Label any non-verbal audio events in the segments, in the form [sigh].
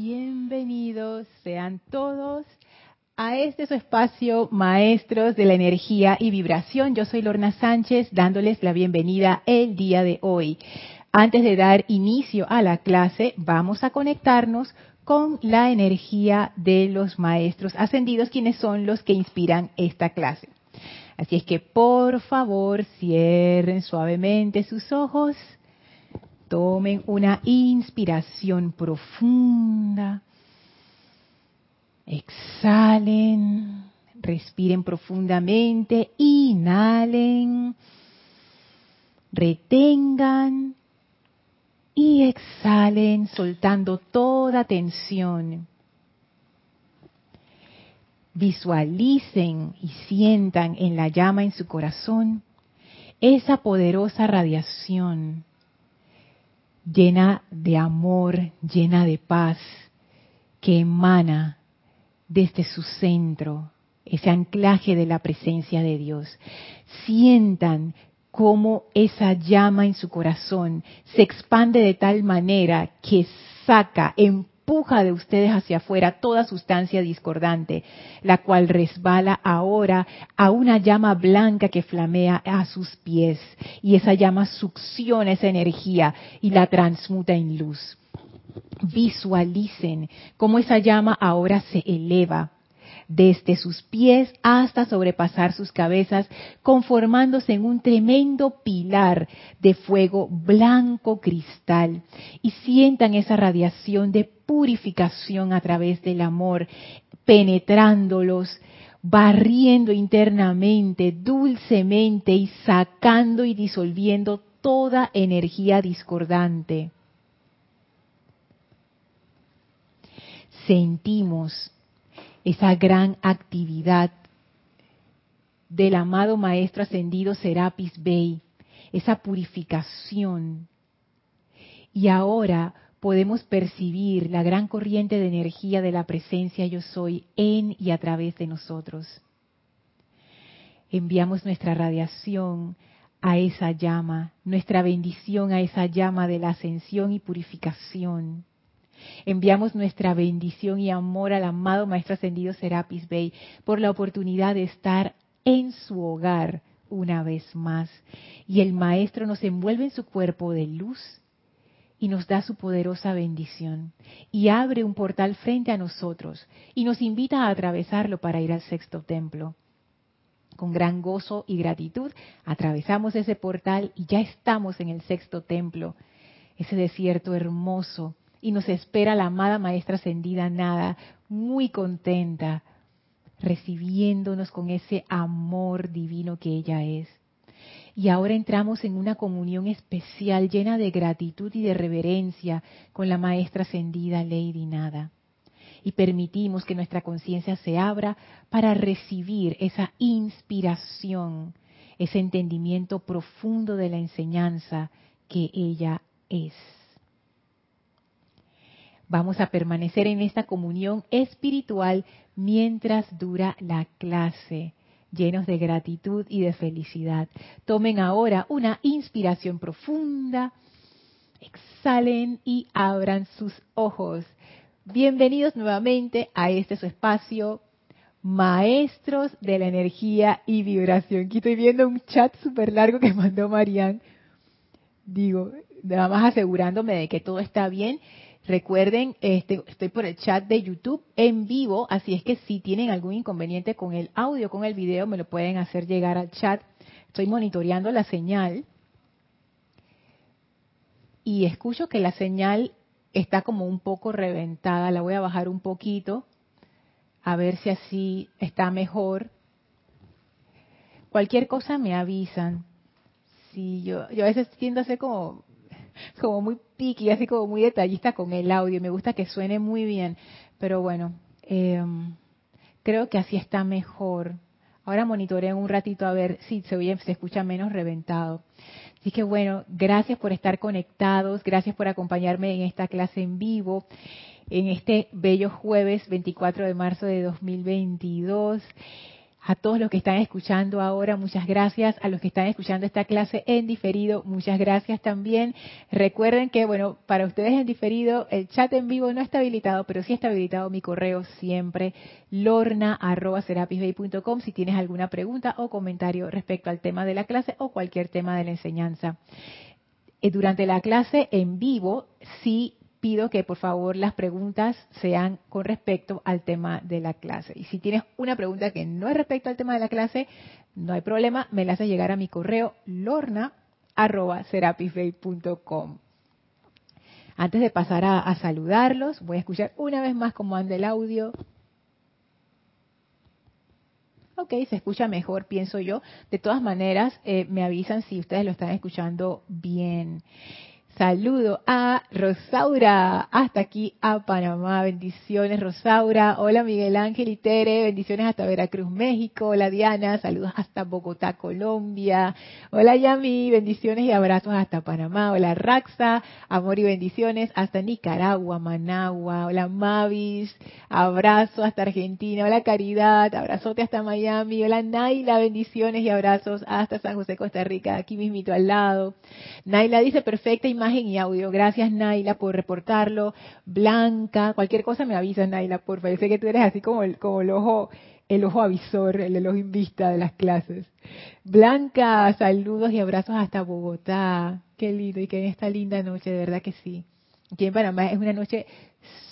bienvenidos sean todos a este su espacio Maestros de la Energía y Vibración. Yo soy Lorna Sánchez dándoles la bienvenida el día de hoy. Antes de dar inicio a la clase, vamos a conectarnos con la energía de los maestros ascendidos, quienes son los que inspiran esta clase. Así es que por favor cierren suavemente sus ojos Tomen una inspiración profunda. Exhalen. Respiren profundamente. Inhalen. Retengan. Y exhalen soltando toda tensión. Visualicen y sientan en la llama en su corazón esa poderosa radiación llena de amor, llena de paz, que emana desde su centro, ese anclaje de la presencia de Dios. Sientan cómo esa llama en su corazón se expande de tal manera que saca, empuja de ustedes hacia afuera toda sustancia discordante, la cual resbala ahora a una llama blanca que flamea a sus pies. Y esa llama succiona esa energía y la transmuta en luz. Visualicen cómo esa llama ahora se eleva desde sus pies hasta sobrepasar sus cabezas, conformándose en un tremendo pilar de fuego blanco cristal. Y sientan esa radiación de purificación a través del amor, penetrándolos, barriendo internamente, dulcemente y sacando y disolviendo toda energía discordante. Sentimos esa gran actividad del amado Maestro Ascendido Serapis Bey, esa purificación. Y ahora podemos percibir la gran corriente de energía de la presencia yo soy en y a través de nosotros. Enviamos nuestra radiación a esa llama, nuestra bendición a esa llama de la ascensión y purificación. Enviamos nuestra bendición y amor al amado Maestro Ascendido Serapis Bey por la oportunidad de estar en su hogar una vez más. Y el Maestro nos envuelve en su cuerpo de luz y nos da su poderosa bendición. Y abre un portal frente a nosotros y nos invita a atravesarlo para ir al sexto templo. Con gran gozo y gratitud atravesamos ese portal y ya estamos en el sexto templo, ese desierto hermoso y nos espera la amada maestra ascendida Nada, muy contenta, recibiéndonos con ese amor divino que ella es. Y ahora entramos en una comunión especial llena de gratitud y de reverencia con la maestra ascendida Lady Nada. Y permitimos que nuestra conciencia se abra para recibir esa inspiración, ese entendimiento profundo de la enseñanza que ella es. Vamos a permanecer en esta comunión espiritual mientras dura la clase, llenos de gratitud y de felicidad. Tomen ahora una inspiración profunda, exhalen y abran sus ojos. Bienvenidos nuevamente a este su espacio, Maestros de la Energía y Vibración. Aquí estoy viendo un chat súper largo que mandó Marianne. Digo, nada más asegurándome de que todo está bien Recuerden, este, estoy por el chat de YouTube en vivo, así es que si tienen algún inconveniente con el audio, con el video, me lo pueden hacer llegar al chat. Estoy monitoreando la señal y escucho que la señal está como un poco reventada. La voy a bajar un poquito a ver si así está mejor. Cualquier cosa me avisan. Si yo, yo a veces tiendo a ser como como muy piqui, así como muy detallista con el audio. Me gusta que suene muy bien. Pero bueno, eh, creo que así está mejor. Ahora monitoreo un ratito a ver si se oye, se escucha menos reventado. Así que bueno, gracias por estar conectados, gracias por acompañarme en esta clase en vivo, en este bello jueves 24 de marzo de 2022. A todos los que están escuchando ahora, muchas gracias. A los que están escuchando esta clase en diferido, muchas gracias también. Recuerden que, bueno, para ustedes en diferido, el chat en vivo no está habilitado, pero sí está habilitado mi correo siempre, lorna.serapisbay.com, si tienes alguna pregunta o comentario respecto al tema de la clase o cualquier tema de la enseñanza. Eh, durante la clase en vivo, sí pido que por favor las preguntas sean con respecto al tema de la clase. Y si tienes una pregunta que no es respecto al tema de la clase, no hay problema, me la haces llegar a mi correo lorna.serapisbay.com. Antes de pasar a, saludarlos, voy a escuchar una vez más cómo anda el audio. Ok, se escucha mejor, pienso yo. De todas maneras, eh, me avisan si ustedes lo están escuchando bien. Saludo a Rosaura, hasta aquí a Panamá. Bendiciones, Rosaura. Hola, Miguel Ángel y Tere. Bendiciones hasta Veracruz, México. Hola, Diana. Saludos hasta Bogotá, Colombia. Hola, Yami. Bendiciones y abrazos hasta Panamá. Hola, Raxa. Amor y bendiciones hasta Nicaragua, Managua. Hola, Mavis. Abrazo hasta Argentina. Hola, Caridad. Abrazote hasta Miami. Hola, Naila. Bendiciones y abrazos hasta San José, Costa Rica. Aquí mismito al lado. Naila dice perfecta imagen y audio. Gracias, Naila, por reportarlo. Blanca, cualquier cosa me avisa, Naila, por favor. sé que tú eres así como el, como el ojo el ojo avisor, el, ojo en vista de las clases. Blanca, saludos y abrazos hasta Bogotá. Qué lindo y qué en esta linda noche, de verdad que sí. Aquí en Panamá es una noche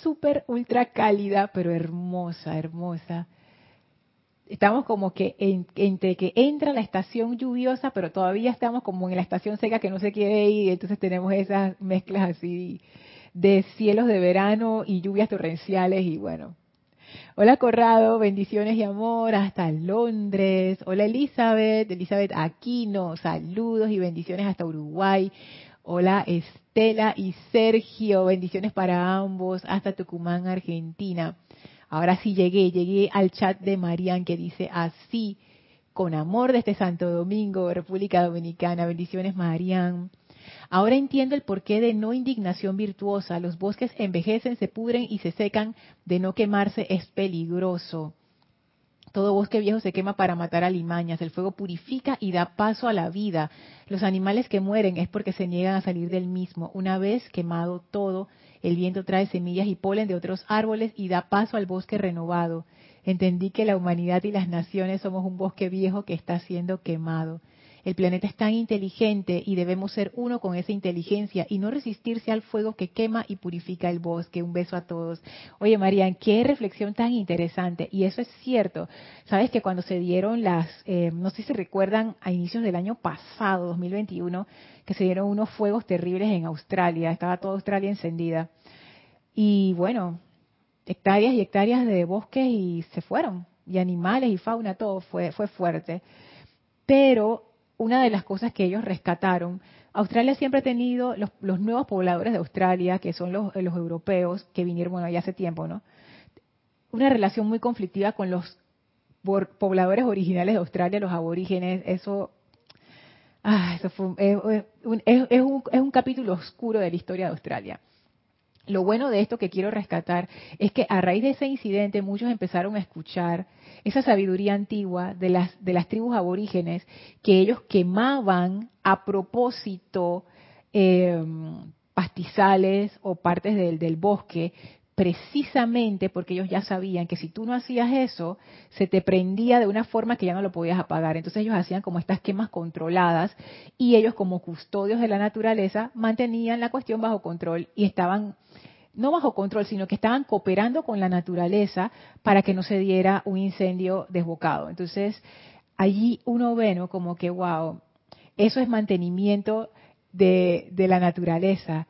súper, ultra cálida, pero hermosa, hermosa estamos como que entre que entra la estación lluviosa, pero todavía estamos como en la estación seca que no se quiere ir, entonces tenemos esas mezclas así de cielos de verano y lluvias torrenciales y bueno. Hola Corrado, bendiciones y amor hasta Londres. Hola Elizabeth, Elizabeth Aquino, saludos y bendiciones hasta Uruguay. Hola Estela y Sergio, bendiciones para ambos hasta Tucumán, Argentina. Ahora sí llegué, llegué al chat de Marian que dice así, con amor desde Santo Domingo, República Dominicana. Bendiciones, Marian. Ahora entiendo el porqué de no indignación virtuosa. Los bosques envejecen, se pudren y se secan. De no quemarse es peligroso. Todo bosque viejo se quema para matar alimañas. El fuego purifica y da paso a la vida. Los animales que mueren es porque se niegan a salir del mismo. Una vez quemado todo, el viento trae semillas y polen de otros árboles y da paso al bosque renovado. Entendí que la humanidad y las naciones somos un bosque viejo que está siendo quemado. El planeta es tan inteligente y debemos ser uno con esa inteligencia y no resistirse al fuego que quema y purifica el bosque. Un beso a todos. Oye, Marian, qué reflexión tan interesante. Y eso es cierto. Sabes que cuando se dieron las, eh, no sé si recuerdan, a inicios del año pasado, 2021, que se dieron unos fuegos terribles en Australia. Estaba toda Australia encendida. Y bueno, hectáreas y hectáreas de bosques y se fueron. Y animales y fauna, todo fue, fue fuerte. Pero una de las cosas que ellos rescataron, Australia siempre ha tenido los, nuevos pobladores de Australia, que son los, europeos, que vinieron, bueno, ya hace tiempo, ¿no? Una relación muy conflictiva con los pobladores originales de Australia, los aborígenes, eso, ah, eso fue, es, un, es un capítulo oscuro de la historia de Australia. Lo bueno de esto que quiero rescatar es que a raíz de ese incidente muchos empezaron a escuchar esa sabiduría antigua de las, de las tribus aborígenes que ellos quemaban a propósito em, pastizales o partes del, del bosque precisamente porque ellos ya sabían que si tú no hacías eso, se te prendía de una forma que ya no lo podías apagar. Entonces ellos hacían como estas quemas controladas y ellos como custodios de la naturaleza mantenían la cuestión bajo control y estaban no bajo control, sino que estaban cooperando con la naturaleza para que no se diera un incendio desbocado. Entonces, allí uno ve, ¿no? Como que, wow, eso es mantenimiento de, de la naturaleza.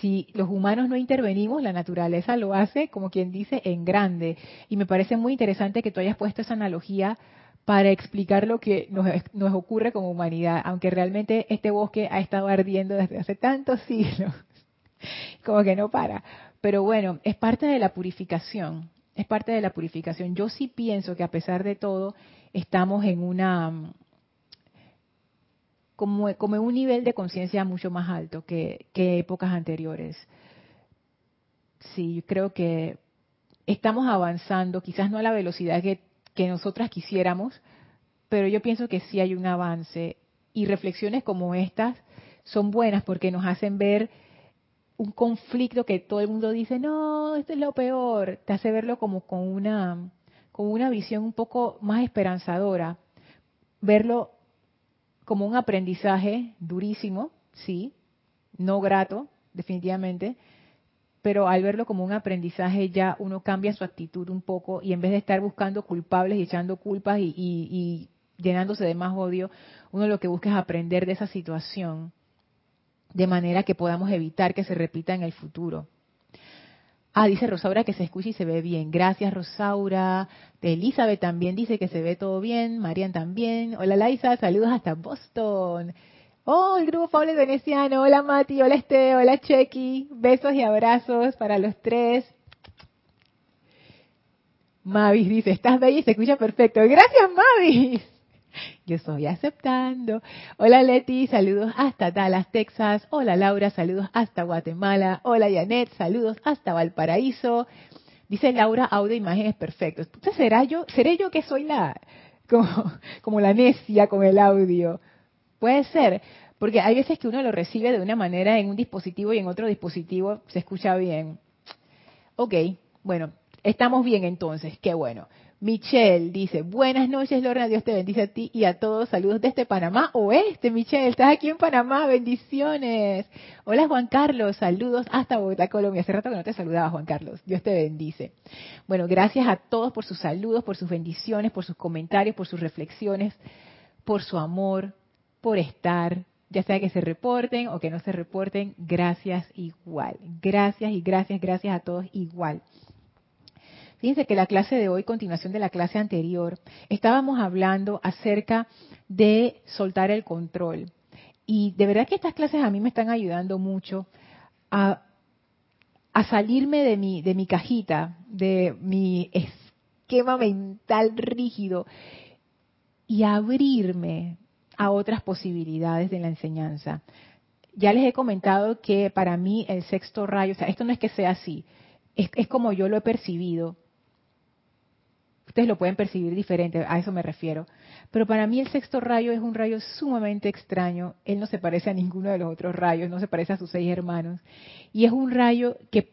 Si los humanos no intervenimos, la naturaleza lo hace, como quien dice, en grande. Y me parece muy interesante que tú hayas puesto esa analogía para explicar lo que nos, nos ocurre como humanidad, aunque realmente este bosque ha estado ardiendo desde hace tantos [laughs] siglos, como que no para. Pero bueno, es parte de la purificación, es parte de la purificación. Yo sí pienso que a pesar de todo, estamos en una como, como un nivel de conciencia mucho más alto que, que épocas anteriores. Sí, creo que estamos avanzando, quizás no a la velocidad que que nosotras quisiéramos, pero yo pienso que sí hay un avance. Y reflexiones como estas son buenas porque nos hacen ver un conflicto que todo el mundo dice, no, esto es lo peor, te hace verlo como con una, con una visión un poco más esperanzadora, verlo como un aprendizaje durísimo, sí, no grato, definitivamente, pero al verlo como un aprendizaje ya uno cambia su actitud un poco y en vez de estar buscando culpables y echando culpas y, y llenándose de más odio, uno lo que busca es aprender de esa situación de manera que podamos evitar que se repita en el futuro. Ah, dice Rosaura que se escucha y se ve bien. Gracias, Rosaura. Elizabeth también dice que se ve todo bien. Marian también. Hola, Laisa. Saludos hasta Boston. Oh, el grupo Pablo Veneciano. Hola, Mati. Hola, Este. Hola, Chequi. Besos y abrazos para los tres. Mavis dice, estás bella y se escucha perfecto. Gracias, Mavis. Yo estoy aceptando. Hola Leti, saludos hasta Dallas, Texas. Hola Laura, saludos hasta Guatemala. Hola Janet, saludos hasta Valparaíso. Dice Laura, audio, imágenes perfectos. Entonces, ¿será yo, seré yo que soy la, como, como la necia con el audio? Puede ser, porque hay veces que uno lo recibe de una manera en un dispositivo y en otro dispositivo se escucha bien. Ok, bueno, estamos bien entonces, qué bueno. Michelle dice, buenas noches Lorna, Dios te bendice a ti y a todos. Saludos desde Panamá Oeste, Michelle, estás aquí en Panamá, bendiciones. Hola Juan Carlos, saludos hasta Bogotá, Colombia. Hace rato que no te saludaba Juan Carlos, Dios te bendice. Bueno, gracias a todos por sus saludos, por sus bendiciones, por sus comentarios, por sus reflexiones, por su amor, por estar, ya sea que se reporten o que no se reporten, gracias igual. Gracias y gracias, gracias a todos igual. Fíjense que la clase de hoy, continuación de la clase anterior, estábamos hablando acerca de soltar el control. Y de verdad que estas clases a mí me están ayudando mucho a, salirme de mi, de mi cajita, de mi esquema mental rígido y abrirme a otras posibilidades de la enseñanza. Ya les he comentado que para mí el sexto rayo, o sea, esto no es que sea así, es como yo lo he percibido, Ustedes lo pueden percibir diferente, a eso me refiero. Pero para mí el sexto rayo es un rayo sumamente extraño. Él no se parece a ninguno de los otros rayos, no se parece a sus seis hermanos. Y es un rayo que,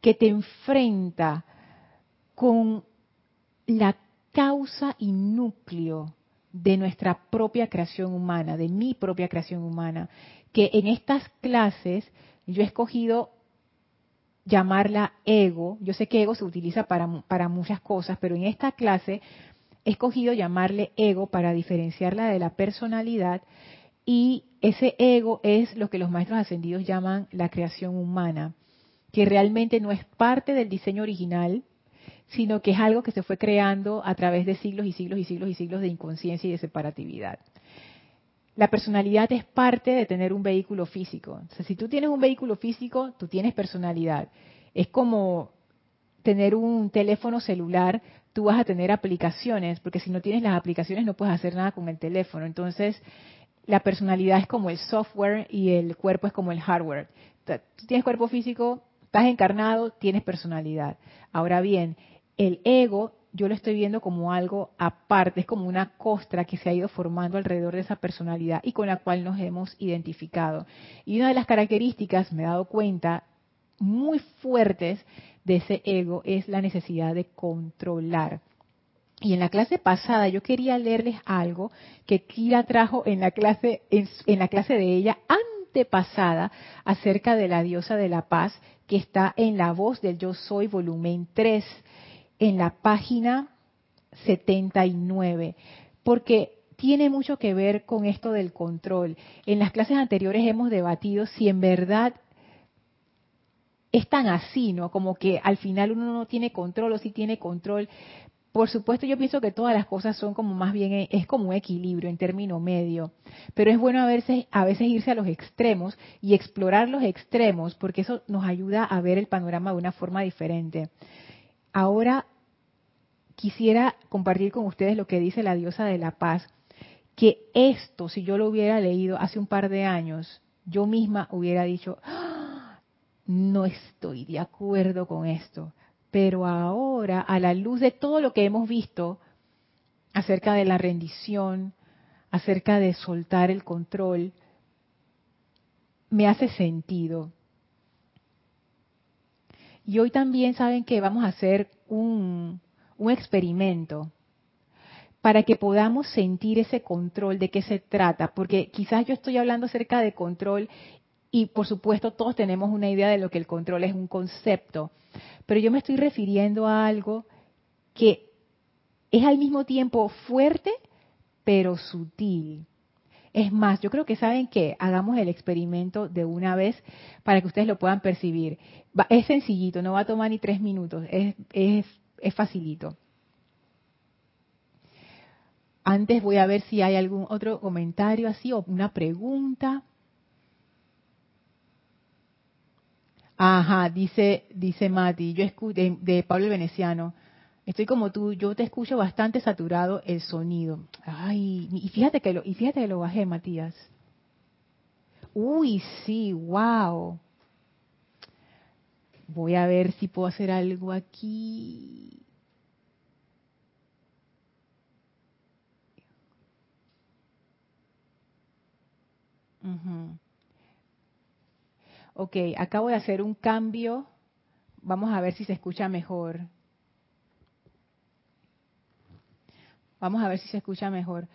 que te enfrenta con la causa y núcleo de nuestra propia creación humana, de mi propia creación humana, que en estas clases yo he escogido llamarla ego. Yo sé que ego se utiliza para, para muchas cosas, pero en esta clase he escogido llamarle ego para diferenciarla de la personalidad y ese ego es lo que los maestros ascendidos llaman la creación humana, que realmente no es parte del diseño original, sino que es algo que se fue creando a través de siglos y siglos y siglos y siglos de inconsciencia y de separatividad. La personalidad es parte de tener un vehículo físico. Si tú tienes un vehículo físico, tú tienes personalidad. Es como tener un teléfono celular, tú vas a tener aplicaciones, porque si no tienes las aplicaciones no puedes hacer nada con el teléfono. Entonces, la personalidad es como el software y el cuerpo es como el hardware. Tú tienes cuerpo físico, estás encarnado, tienes personalidad. Ahora bien, el ego yo lo estoy viendo como algo aparte, es como una costra que se ha ido formando alrededor de esa personalidad y con la cual nos hemos identificado. Y una de las características, me he dado cuenta, muy fuertes de ese ego es la necesidad de controlar. Y en la clase pasada yo quería leerles algo que Kira trajo en la clase, en, la clase de ella antepasada acerca de la diosa de la paz que está en la voz del Yo Soy volumen 3 en la página 79, porque tiene mucho que ver con esto del control. En las clases anteriores hemos debatido si en verdad es tan así, ¿no? Como que al final uno no tiene control o si tiene control. Por supuesto, yo pienso que todas las cosas son como más bien, es como un equilibrio en término medio, pero es bueno a veces, a veces irse a los extremos y explorar los extremos, porque eso nos ayuda a ver el panorama de una forma diferente. Ahora quisiera compartir con ustedes lo que dice la diosa de la paz, que esto, si yo lo hubiera leído hace un par de años, yo misma hubiera dicho, ¡Ah! no estoy de acuerdo con esto. Pero ahora, a la luz de todo lo que hemos visto, acerca de la rendición, acerca de soltar el control, me hace sentido. Y hoy también saben que vamos a hacer un, un experimento para que podamos sentir ese control de qué se trata, porque quizás yo estoy hablando acerca de control y por supuesto todos tenemos una idea de lo que el control es un concepto, pero yo me estoy refiriendo a algo que es al mismo tiempo fuerte pero sutil. Es más, yo creo que saben que hagamos el experimento de una vez para que ustedes lo puedan percibir. es sencillito, no va a tomar ni tres minutos, es, es, es facilito. Antes voy a ver si hay algún otro comentario así o una pregunta. Ajá, dice, dice Mati, yo de, de Pablo el Veneciano. Estoy como tú, yo te escucho bastante saturado el sonido. Ay, y fíjate que lo, y fíjate que lo bajé, Matías. Uy, sí, wow. Voy a ver si puedo hacer algo aquí. Ok, acabo de hacer un cambio. Vamos a ver si se escucha mejor. Vamos a ver si se escucha mejor.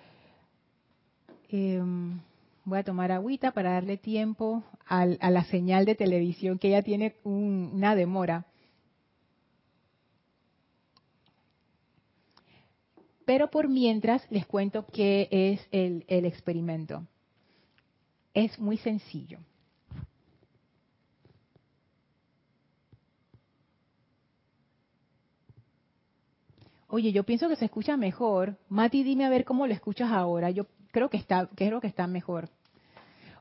Em, voy a tomar agüita para darle tiempo a la señal de televisión que ya tiene una demora. Pero por mientras les cuento qué es el experimento. Es muy sencillo. Oye, yo pienso que se escucha mejor. Mati, dime a ver cómo lo escuchas ahora. Yo creo que está, creo que está mejor.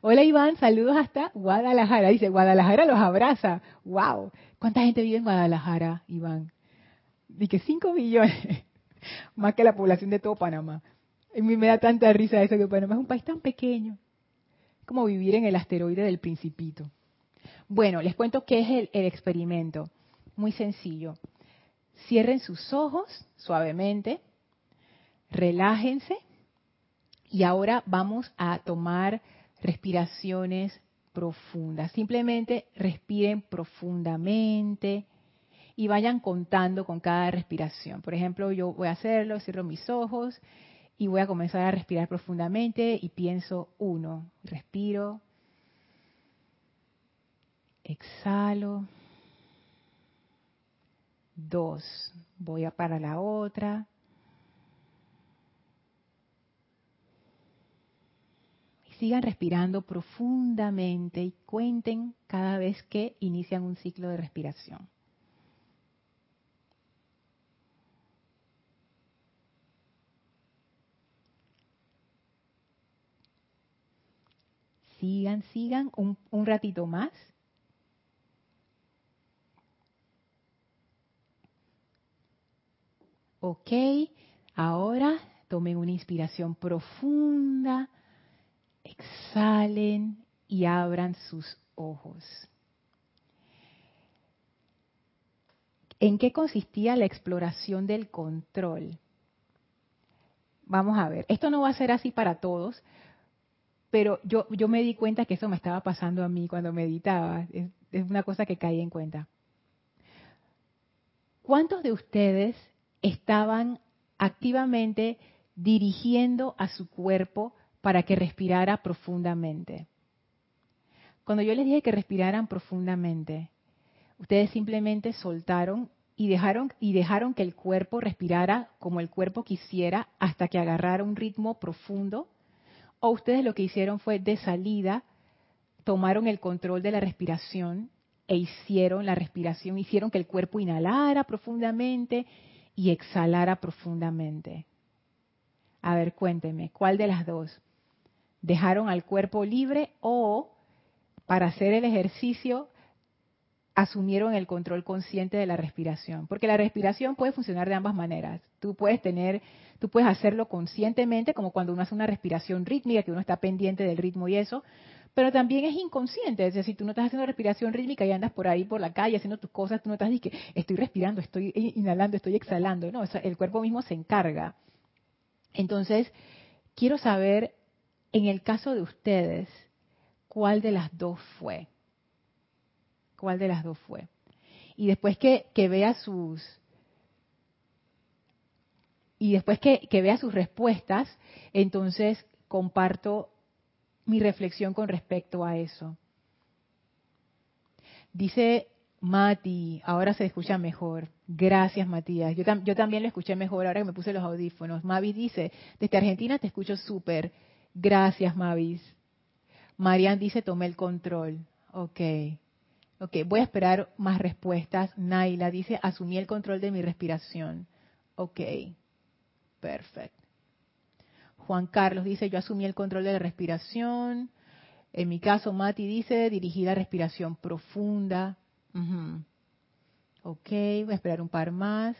Hola Iván, saludos hasta Guadalajara. Dice, Guadalajara los abraza. ¡Wow! ¿Cuánta gente vive en Guadalajara, Iván? Dice, 5 millones. [laughs] Más que la población de todo Panamá. A mí me da tanta risa eso que Panamá es un país tan pequeño como vivir en el asteroide del principito. Bueno, les cuento qué es el, el experimento. Muy sencillo. Cierren sus ojos suavemente, relájense y ahora vamos a tomar respiraciones profundas. Simplemente respiren profundamente y vayan contando con cada respiración. Por ejemplo, yo voy a hacerlo, cierro mis ojos y voy a comenzar a respirar profundamente y pienso uno, respiro, exhalo, dos, voy a para la otra. Sigan respirando profundamente y cuenten cada vez que inician un ciclo de respiración. sigan, sigan un, ratito más. Ok, ahora tomen una inspiración profunda, exhalen y abran sus ojos. ¿En qué consistía la exploración del control? Vamos a ver, esto no va a ser así para todos, pero yo, yo me di cuenta que eso me estaba pasando a mí cuando meditaba. Es, es una cosa que caí en cuenta. ¿Cuántos de ustedes estaban activamente dirigiendo a su cuerpo para que respirara profundamente? Cuando yo les dije que respiraran profundamente, ustedes simplemente soltaron y dejaron y dejaron que el cuerpo respirara como el cuerpo quisiera hasta que agarrara un ritmo profundo o ustedes lo que hicieron fue de salida, tomaron el control de la respiración e hicieron la respiración, hicieron que el cuerpo inhalara profundamente y exhalara profundamente. A ver, cuéntenme, ¿cuál de las dos? ¿Dejaron al cuerpo libre o para hacer el ejercicio asumieron el control consciente de la respiración? Porque la respiración puede funcionar de ambas maneras. Tú puedes tener Tú puedes hacerlo conscientemente, como cuando uno hace una respiración rítmica, que uno está pendiente del ritmo y eso, pero también es inconsciente, es decir, tú no estás haciendo respiración rítmica y andas por ahí por la calle haciendo tus cosas, tú no estás diciendo, estoy respirando, estoy inhalando, estoy exhalando, no, el cuerpo mismo se encarga. Entonces, quiero saber, en el caso de ustedes, cuál de las dos fue. ¿Cuál de las dos fue? Y después que, que vea sus, y después que, vea sus respuestas, entonces comparto mi reflexión con respecto a eso. Dice Mati, ahora se escucha mejor. Gracias, Matías. Yo, yo, también lo escuché mejor ahora que me puse los audífonos. Mavis dice, desde Argentina te escucho súper. Gracias, Mavis. Marian dice, tomé el control. Ok. Ok, voy a esperar más respuestas. Naila dice, asumí el control de mi respiración. Ok. Perfecto. Juan Carlos dice, yo asumí el control de la respiración. En mi caso, Mati dice, dirigí la respiración profunda. Ok, voy a esperar un par más.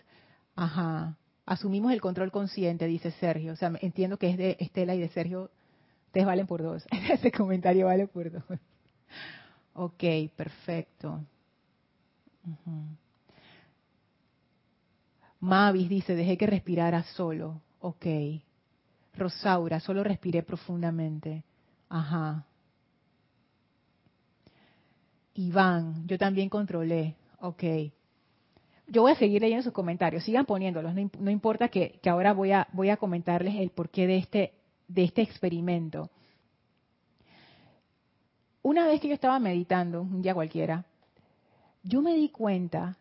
Ajá. Asumimos el control consciente, dice Sergio. O sea, entiendo que es de Estela y de Sergio. Valen por dos. [laughs] Ese comentario vale por dos. Ok, perfecto. Mavis dice, dejé que respirara solo. Ok. Rosaura, solo respiré profundamente. Ajá. Iván, yo también controlé. Ok. Yo voy a seguir leyendo sus comentarios. Sigan poniéndolos. No, importa que, que, ahora voy a, voy a comentarles el porqué de este, de este experimento. Una vez que yo estaba meditando, un día cualquiera, yo me di cuenta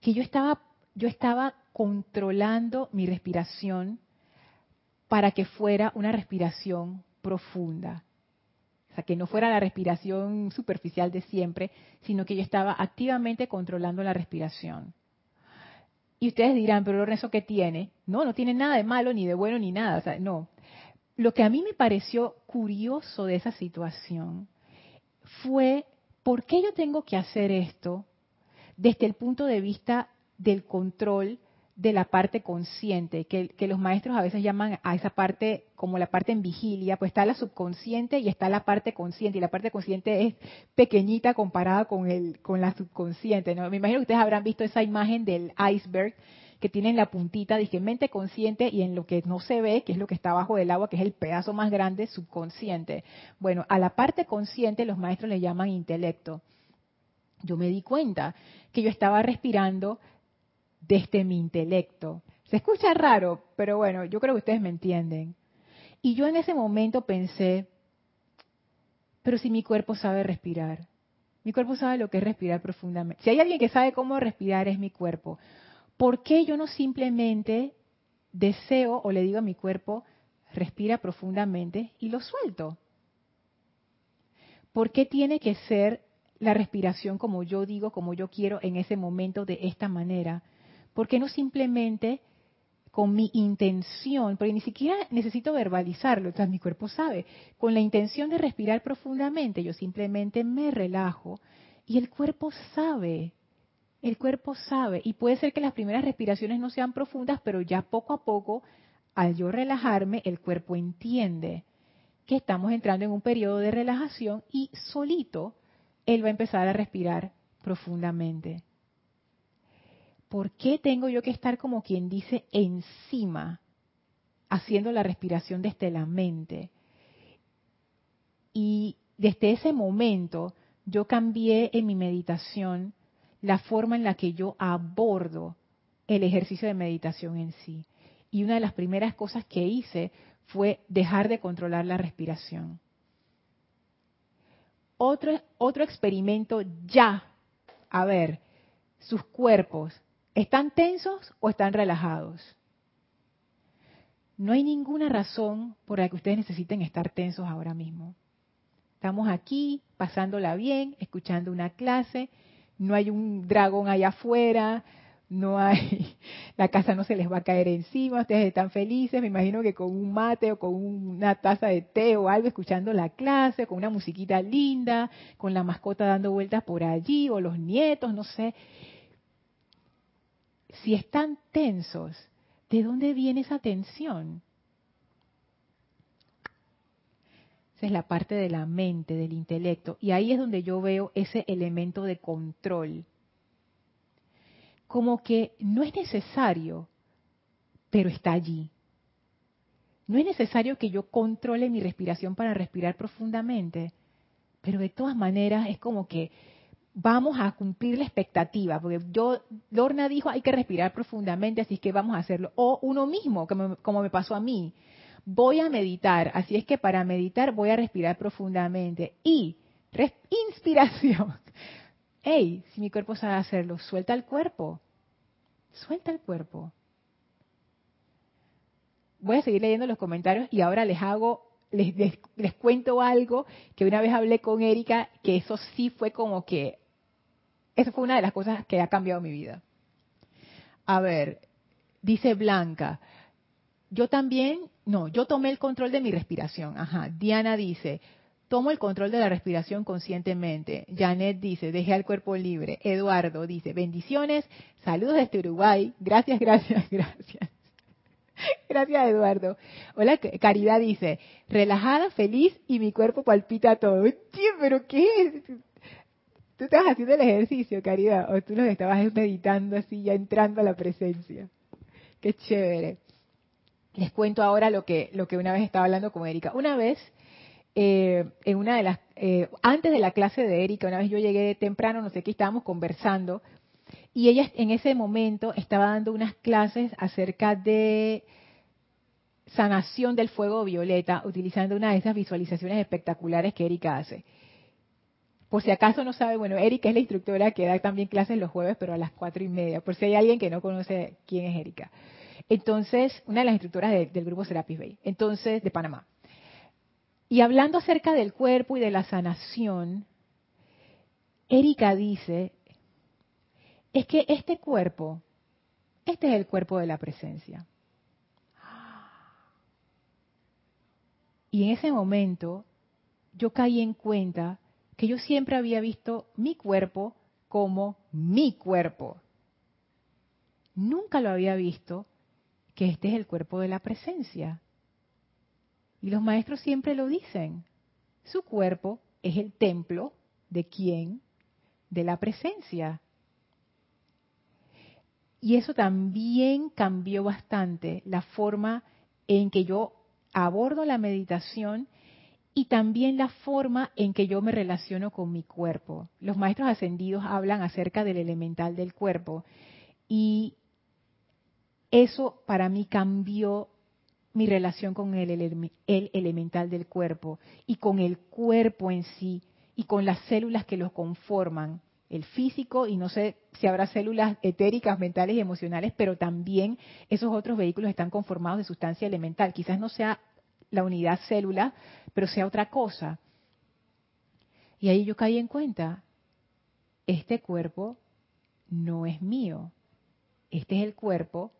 que yo estaba yo estaba controlando mi respiración para que fuera una respiración profunda. O sea, que no fuera la respiración superficial de siempre, sino que yo estaba activamente controlando la respiración. Y ustedes dirán, pero ¿eso qué tiene? No, no tiene nada de malo, ni de bueno, ni nada. No. Lo que a mí me pareció curioso de esa situación fue, ¿por qué yo tengo que hacer esto desde el punto de vista del control de la parte consciente, que, los maestros a veces llaman a esa parte como la parte en vigilia, pues está la subconsciente y está la parte consciente, y la parte consciente es pequeñita comparada con, el, con la subconsciente. ¿no? Me imagino que ustedes habrán visto esa imagen del iceberg que tiene en la puntita, dije, mente consciente y en lo que no se ve, que es lo que está abajo del agua, que es el pedazo más grande, subconsciente. Bueno, a la parte consciente los maestros le llaman intelecto. Yo me di cuenta que yo estaba respirando desde mi intelecto. Se escucha raro, pero bueno, yo creo que ustedes me entienden. Y yo en ese momento pensé, pero si mi cuerpo sabe respirar, mi cuerpo sabe lo que es respirar profundamente. Si hay alguien que sabe cómo respirar es mi cuerpo. ¿Por qué yo no simplemente deseo o le digo a mi cuerpo, respira profundamente y lo suelto? ¿Por qué tiene que ser la respiración como yo digo, como yo quiero en ese momento de esta manera? ¿Por qué no simplemente con mi intención, porque ni siquiera necesito verbalizarlo, entonces mi cuerpo sabe, con la intención de respirar profundamente, yo simplemente me relajo y el cuerpo sabe, el cuerpo sabe, y puede ser que las primeras respiraciones no sean profundas, pero ya poco a poco, al yo relajarme, el cuerpo entiende que estamos entrando en un periodo de relajación y solito él va a empezar a respirar profundamente. ¿por qué tengo yo que estar como quien dice encima, haciendo la respiración desde la mente? Y desde ese momento yo cambié en mi meditación la forma en la que yo abordo el ejercicio de meditación en sí. Y una de las primeras cosas que hice fue dejar de controlar la respiración. Otro, otro experimento ya. A ver, sus cuerpos ¿Están tensos o están relajados? No hay ninguna razón por la que ustedes necesiten estar tensos ahora mismo. Estamos aquí, pasándola bien, escuchando una clase, no hay un dragón allá afuera, no hay, [laughs] la casa no se les va a caer encima, ustedes están felices, me imagino que con un mate o con una taza de té o algo escuchando la clase, con una musiquita linda, con la mascota dando vueltas por allí o los nietos, no sé si están tensos, ¿de dónde viene esa tensión? Esa es la parte de la mente, del intelecto. Y ahí es donde yo veo ese elemento de control. Como que no es necesario, pero está allí. No es necesario que yo controle mi respiración para respirar profundamente, pero de todas maneras es como que vamos a cumplir la expectativa, porque yo, Lorna dijo hay que respirar profundamente, así que vamos a hacerlo. O uno mismo, como, como me pasó a mí. Voy a meditar, así es que para meditar voy a respirar profundamente. Y inspiración. [laughs] Hey, si mi cuerpo sabe hacerlo, suelta el cuerpo. Suelta el cuerpo. Voy a seguir leyendo los comentarios y ahora les hago, les, les, cuento algo que una vez hablé con Erika, que eso sí fue como que, eso fue una de las cosas que ha cambiado mi vida. A ver, dice Blanca, yo también, no, yo tomé el control de mi respiración. Ajá, Diana dice, Tomo el control de la respiración conscientemente. Janet dice, deje al cuerpo libre. Eduardo dice, bendiciones, saludos desde Uruguay. Gracias, gracias, [laughs] gracias. Gracias, Eduardo. Hola, Caridad dice, relajada, feliz y mi cuerpo palpita todo. Tío, pero ¿qué es? Tú estabas haciendo el ejercicio, Caridad, o tú lo estabas meditando así, ya entrando a la presencia. Qué chévere. Les cuento ahora lo que, lo que una vez estaba hablando con Erika. Una vez eh, en una de las, eh, antes de la clase de Erika, una vez yo llegué temprano, no sé qué, estábamos conversando, y ella en ese momento estaba dando unas clases acerca de sanación del fuego violeta, utilizando una de esas visualizaciones espectaculares que Erika hace. Por si acaso no sabe, bueno, Erika es la instructora que da también clases los jueves, pero a las cuatro y media, por si hay alguien que no conoce quién es Erika. Entonces, una de las instructoras del grupo Serapis Bay, entonces, de Panamá. Y hablando acerca del cuerpo y de la sanación, Erika dice, es que este cuerpo, este es el cuerpo de la presencia. Y en ese momento yo caí en cuenta que yo siempre había visto mi cuerpo como mi cuerpo. Nunca lo había visto que este es el cuerpo de la presencia. Y los maestros siempre lo dicen. Su cuerpo es el templo de quién? De la presencia. Y eso también cambió bastante la forma en que yo abordo la meditación y también la forma en que yo me relaciono con mi cuerpo. Los maestros ascendidos hablan acerca del elemental del cuerpo y eso para mí cambió mi relación con el, el, elemental del cuerpo y con el cuerpo en sí y con las células que lo conforman, el físico y no sé si habrá células etéricas, mentales y emocionales, pero también esos otros vehículos están conformados de sustancia elemental. Quizás no sea la unidad célula, pero sea otra cosa. Y ahí yo caí en cuenta, este cuerpo no es mío, este es el cuerpo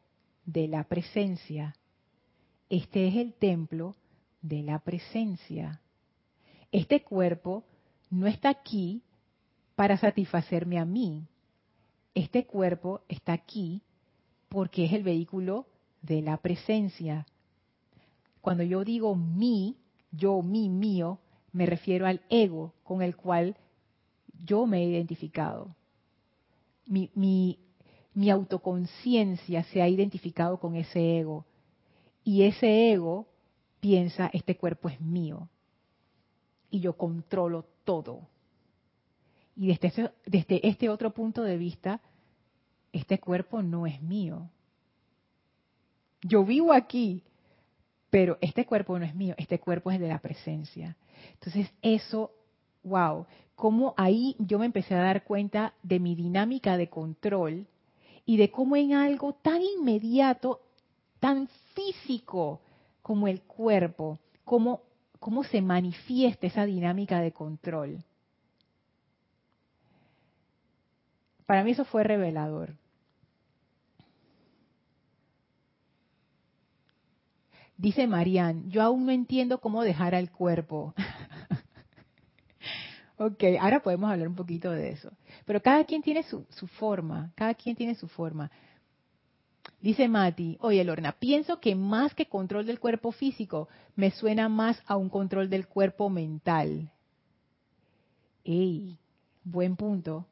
de la presencia este es el templo de la presencia. Este cuerpo no está aquí para satisfacerme a mí. Este cuerpo está aquí porque es el vehículo de la presencia. Cuando yo digo mi, yo, mi, mío, me refiero al ego con el cual yo me he identificado. Mi, mi, mi autoconciencia se ha identificado con ese ego y ese ego piensa, este cuerpo es mío. Y yo controlo todo. Y desde este, desde este otro punto de vista, este cuerpo no es mío. Yo vivo aquí, pero este cuerpo no es mío, este cuerpo es de la presencia. Entonces eso, wow, cómo ahí yo me empecé a dar cuenta de mi dinámica de control y de cómo en algo tan inmediato tan físico como el cuerpo, cómo, cómo se manifiesta esa dinámica de control. Para mí eso fue revelador. Dice Marianne, yo aún no entiendo cómo dejar al cuerpo. [laughs] ok, ahora podemos hablar un poquito de eso. Pero cada quien tiene su, forma, cada quien tiene su forma. Dice Mati, oye Lorna, pienso que más que control del cuerpo físico, me suena más a un control del cuerpo mental. ¡Ey! Buen punto.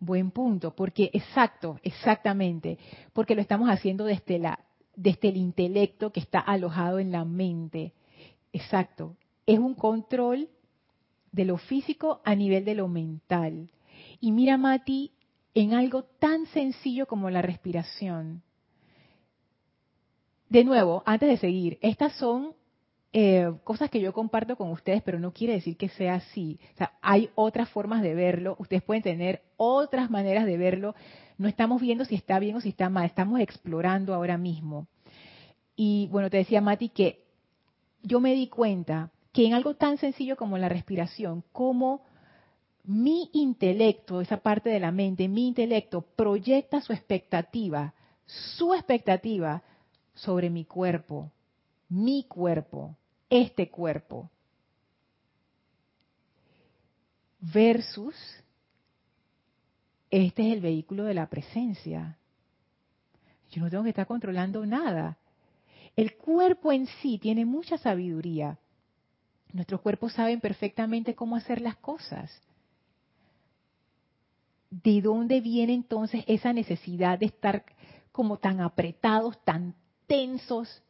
Buen punto, porque exacto, exactamente, porque lo estamos haciendo desde la desde el intelecto que está alojado en la mente. Exacto. Es un control de lo físico a nivel de lo mental. Y mira, Mati, en algo tan sencillo como la respiración. De nuevo, antes de seguir, estas son eh, cosas que yo comparto con ustedes, pero no quiere decir que sea así. Hay otras formas de verlo, ustedes pueden tener otras maneras de verlo. No estamos viendo si está bien o si está mal, estamos explorando ahora mismo. Y bueno, te decía Mati que yo me di cuenta que en algo tan sencillo como la respiración, como mi intelecto, esa parte de la mente, mi intelecto proyecta su expectativa, su expectativa sobre mi cuerpo, mi cuerpo, este cuerpo, versus este es el vehículo de la presencia. Yo no tengo que estar controlando nada. El cuerpo en sí tiene mucha sabiduría. Nuestros cuerpos saben perfectamente cómo hacer las cosas. ¿De dónde viene entonces esa necesidad de estar como tan apretados, tan tensos?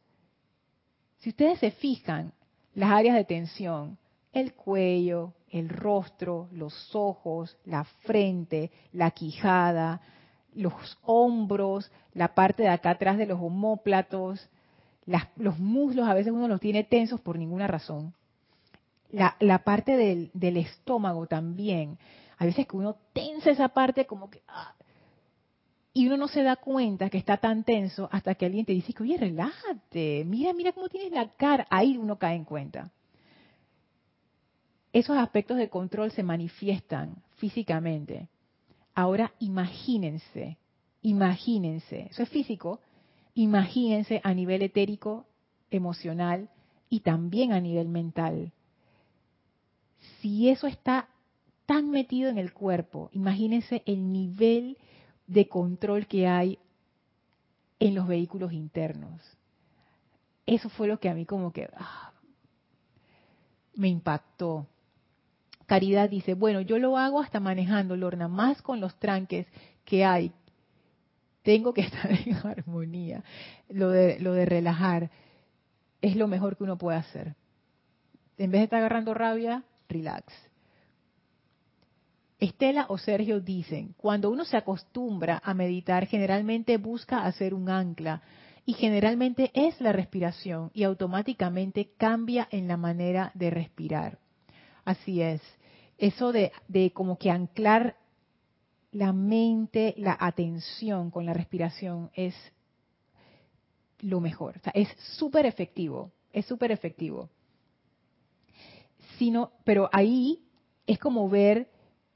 Si ustedes se fijan, las áreas de tensión, el cuello, el rostro, los ojos, la frente, la quijada, los hombros, la parte de acá atrás de los homóplatos, los muslos a veces uno los tiene tensos por ninguna razón. La, parte del, del, estómago también. A veces que uno tensa esa parte como que... Ah, y uno no se da cuenta que está tan tenso hasta que alguien te dice, oye, relájate, mira, mira cómo tienes la cara. Ahí uno cae en cuenta. Esos aspectos de control se manifiestan físicamente. Ahora imagínense, imagínense, eso es físico, imagínense a nivel etérico, emocional y también a nivel mental. Si eso está tan metido en el cuerpo, imagínense el nivel de control que hay en los vehículos internos. Eso fue lo que a mí como que ah, me impactó. Caridad dice, bueno, yo lo hago hasta manejando, Lorna, más con los tranques que hay. Tengo que [laughs] estar en armonía. Lo de, lo de relajar es lo mejor que uno puede hacer. En vez de estar agarrando rabia, relax. Estela o Sergio dicen, cuando uno se acostumbra a meditar, generalmente busca hacer un ancla y generalmente es la respiración y automáticamente cambia en la manera de respirar. Así es. Eso de, como que anclar la mente, la atención con la respiración es lo mejor. Es súper efectivo, es súper efectivo. Sino, pero ahí es como ver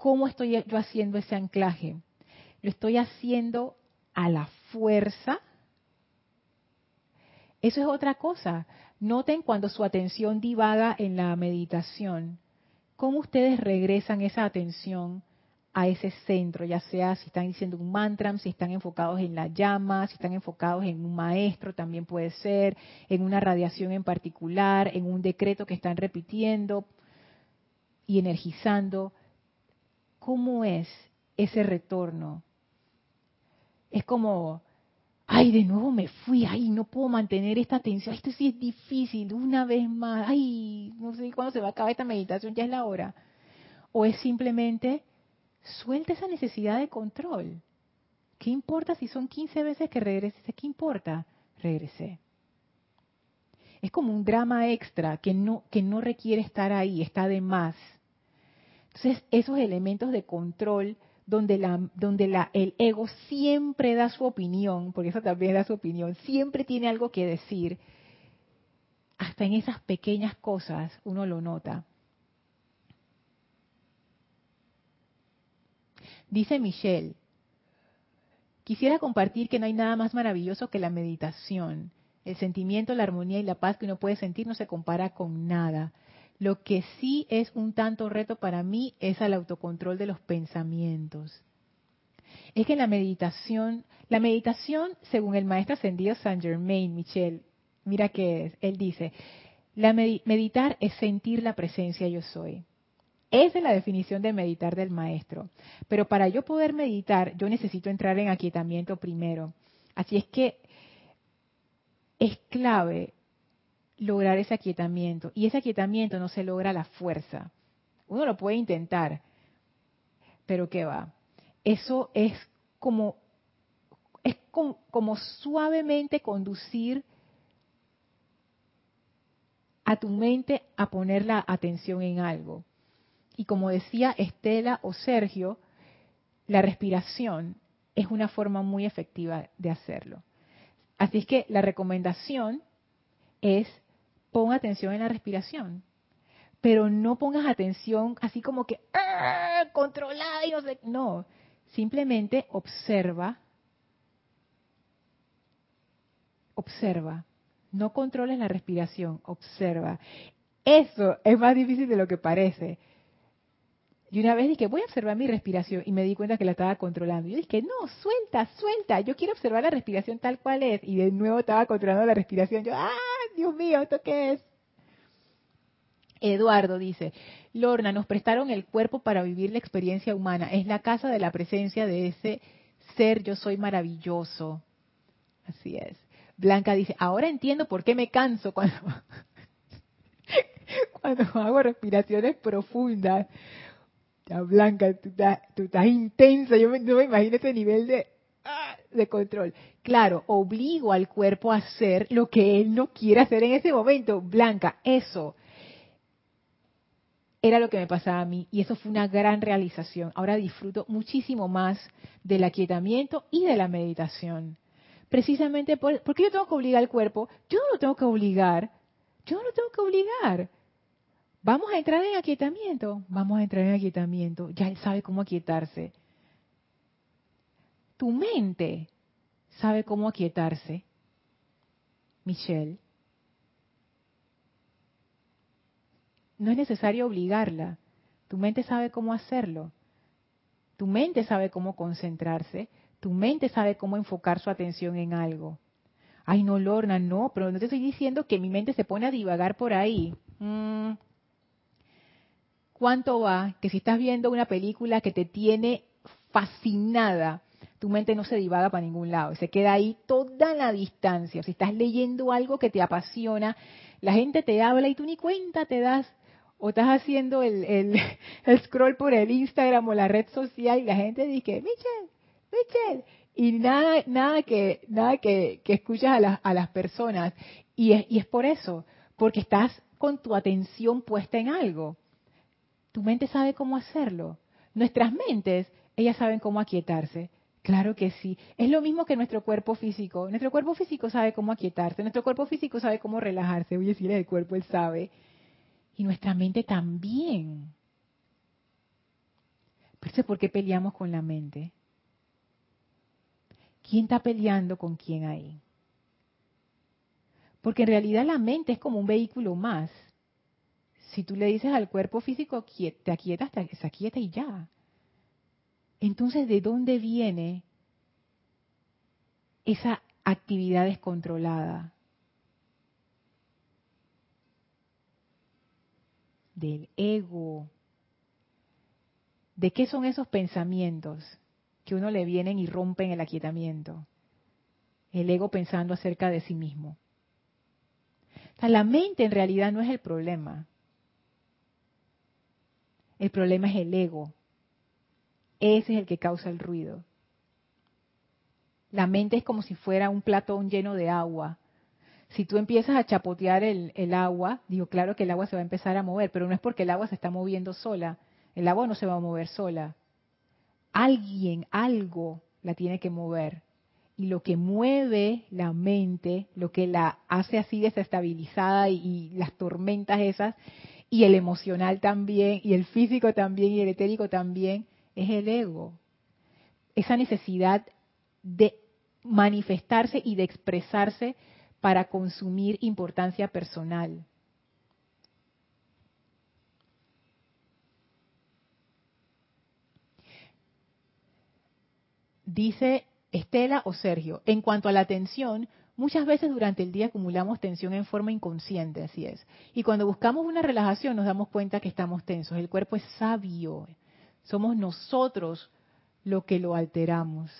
¿Cómo estoy yo haciendo ese anclaje? ¿Lo estoy haciendo a la fuerza? Eso es otra cosa. Noten cuando su atención divaga en la meditación, cómo ustedes regresan esa atención a ese centro, ya sea si están diciendo un mantra, si están enfocados en la llama, si están enfocados en un maestro, también puede ser, en una radiación en particular, en un decreto que están repitiendo y energizando. ¿cómo es ese retorno? Es como, ay, de nuevo me fui, ay, no puedo mantener esta atención, esto sí es difícil, una vez más, ay, no sé cuándo se va a acabar esta meditación, ya es la hora. O es simplemente, suelta esa necesidad de control. ¿Qué importa si son 15 veces que regreses? ¿Qué importa? Regresé. Es como un drama extra que no, que no requiere estar ahí, está de más. Entonces, esos elementos de control donde, la, donde la, el ego siempre da su opinión, porque eso también da su opinión, siempre tiene algo que decir, hasta en esas pequeñas cosas uno lo nota. Dice Michelle, quisiera compartir que no hay nada más maravilloso que la meditación. El sentimiento, la armonía y la paz que uno puede sentir no se compara con nada. Lo que sí es un tanto reto para mí es el autocontrol de los pensamientos. Es que la meditación, la meditación, según el maestro ascendido Saint Germain, Michel, mira que es, él dice, la meditar es sentir la presencia yo soy. Esa es la definición de meditar del maestro. Pero para yo poder meditar, yo necesito entrar en aquietamiento primero. Así es que es clave lograr ese aquietamiento. Y ese aquietamiento no se logra a la fuerza. Uno lo puede intentar, pero ¿qué va? Eso es como, es como, suavemente conducir a tu mente a poner la atención en algo. Y como decía Estela o Sergio, la respiración es una forma muy efectiva de hacerlo. Así es que la recomendación es pon atención en la respiración, pero no pongas atención así como que ¡ah! controlada y no no, simplemente observa, observa, no controles la respiración, observa. Eso es más difícil de lo que parece. Y una vez dije, voy a observar mi respiración y me di cuenta que la estaba controlando. Yo dije, no, suelta, suelta, yo quiero observar la respiración tal cual es. Y de nuevo estaba controlando la respiración. Yo, ah, Dios mío, ¿esto qué es? Eduardo dice, Lorna, nos prestaron el cuerpo para vivir la experiencia humana. Es la casa de la presencia de ese ser, yo soy maravilloso. Así es. Blanca dice, ahora entiendo por qué me canso cuando, [laughs] cuando hago respiraciones profundas Blanca, tú estás, intensa, yo no me imagino ese nivel de, ah, de control. Claro, obligo al cuerpo a hacer lo que él no quiere hacer en ese momento. Blanca, eso era lo que me pasaba a mí y eso fue una gran realización. Ahora disfruto muchísimo más del aquietamiento y de la meditación. Precisamente por, porque yo tengo que obligar al cuerpo, yo no lo tengo que obligar, yo no lo tengo que obligar. Vamos a entrar en aquietamiento, vamos a entrar en aquietamiento. Ya él sabe cómo aquietarse. Tu mente sabe cómo aquietarse, Michelle. No es necesario obligarla. Tu mente sabe cómo hacerlo. Tu mente sabe cómo concentrarse. Tu mente sabe cómo enfocar su atención en algo. Ay, no, Lorna, no, pero no te estoy diciendo que mi mente se pone a divagar por ahí. Mm, cuánto va que si estás viendo una película que te tiene fascinada, tu mente no se divaga para ningún lado, se queda ahí toda la distancia. Si estás leyendo algo que te apasiona, la gente te habla y tú ni cuenta te das, o estás haciendo el, [laughs] scroll por el Instagram o la red social y la gente dice, Michelle, Michelle, y nada, nada que, nada que, que escuchas a las, a las personas. Y es, y es por eso, porque estás con tu atención puesta en algo. Tu mente sabe cómo hacerlo. Nuestras mentes, ellas saben cómo aquietarse. Claro que sí. Es lo mismo que nuestro cuerpo físico. Nuestro cuerpo físico sabe cómo aquietarse. Nuestro cuerpo físico sabe cómo relajarse. Oye, si el cuerpo, él sabe. Y nuestra mente también. Pero ¿por qué peleamos con la mente? ¿Quién está peleando con quién ahí? Porque en realidad la mente es como un vehículo más si tú le dices al cuerpo físico, te aquietas, se aquieta y ya. Entonces, ¿de dónde viene esa actividad descontrolada? Del ego. ¿De qué son esos pensamientos que uno le vienen y rompen el aquietamiento? El ego pensando acerca de sí mismo. la mente en realidad no es el problema. El problema es el ego. Ese es el que causa el ruido. La mente es como si fuera un platón lleno de agua. Si tú empiezas a chapotear el, agua, digo, claro que el agua se va a empezar a mover, pero no es porque el agua se está moviendo sola. El agua no se va a mover sola. Alguien, algo la tiene que mover. Y lo que mueve la mente, lo que la hace así desestabilizada y, y las tormentas esas, y el emocional también, y el físico también, y el etérico también, es el ego. Esa necesidad de manifestarse y de expresarse para consumir importancia personal. Dice Estela o Sergio, en cuanto a la atención, Muchas veces durante el día acumulamos tensión en forma inconsciente, así es. Y cuando buscamos una relajación nos damos cuenta que estamos tensos. El cuerpo es sabio. Somos nosotros lo que lo alteramos.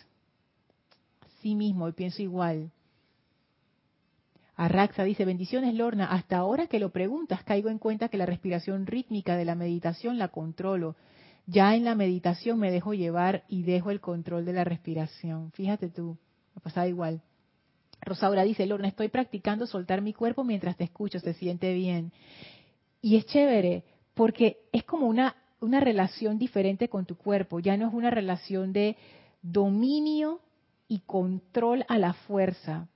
Sí mismo, y pienso igual. Arraxa dice, bendiciones Lorna, hasta ahora que lo preguntas caigo en cuenta que la respiración rítmica de la meditación la controlo. Ya en la meditación me dejo llevar y dejo el control de la respiración. Fíjate tú, me pasaba igual. Rosaura dice, Lorna, estoy practicando soltar mi cuerpo mientras te escucho, se siente bien. Y es chévere, porque es como una, una relación diferente con tu cuerpo, ya no es una relación de dominio y control a la fuerza.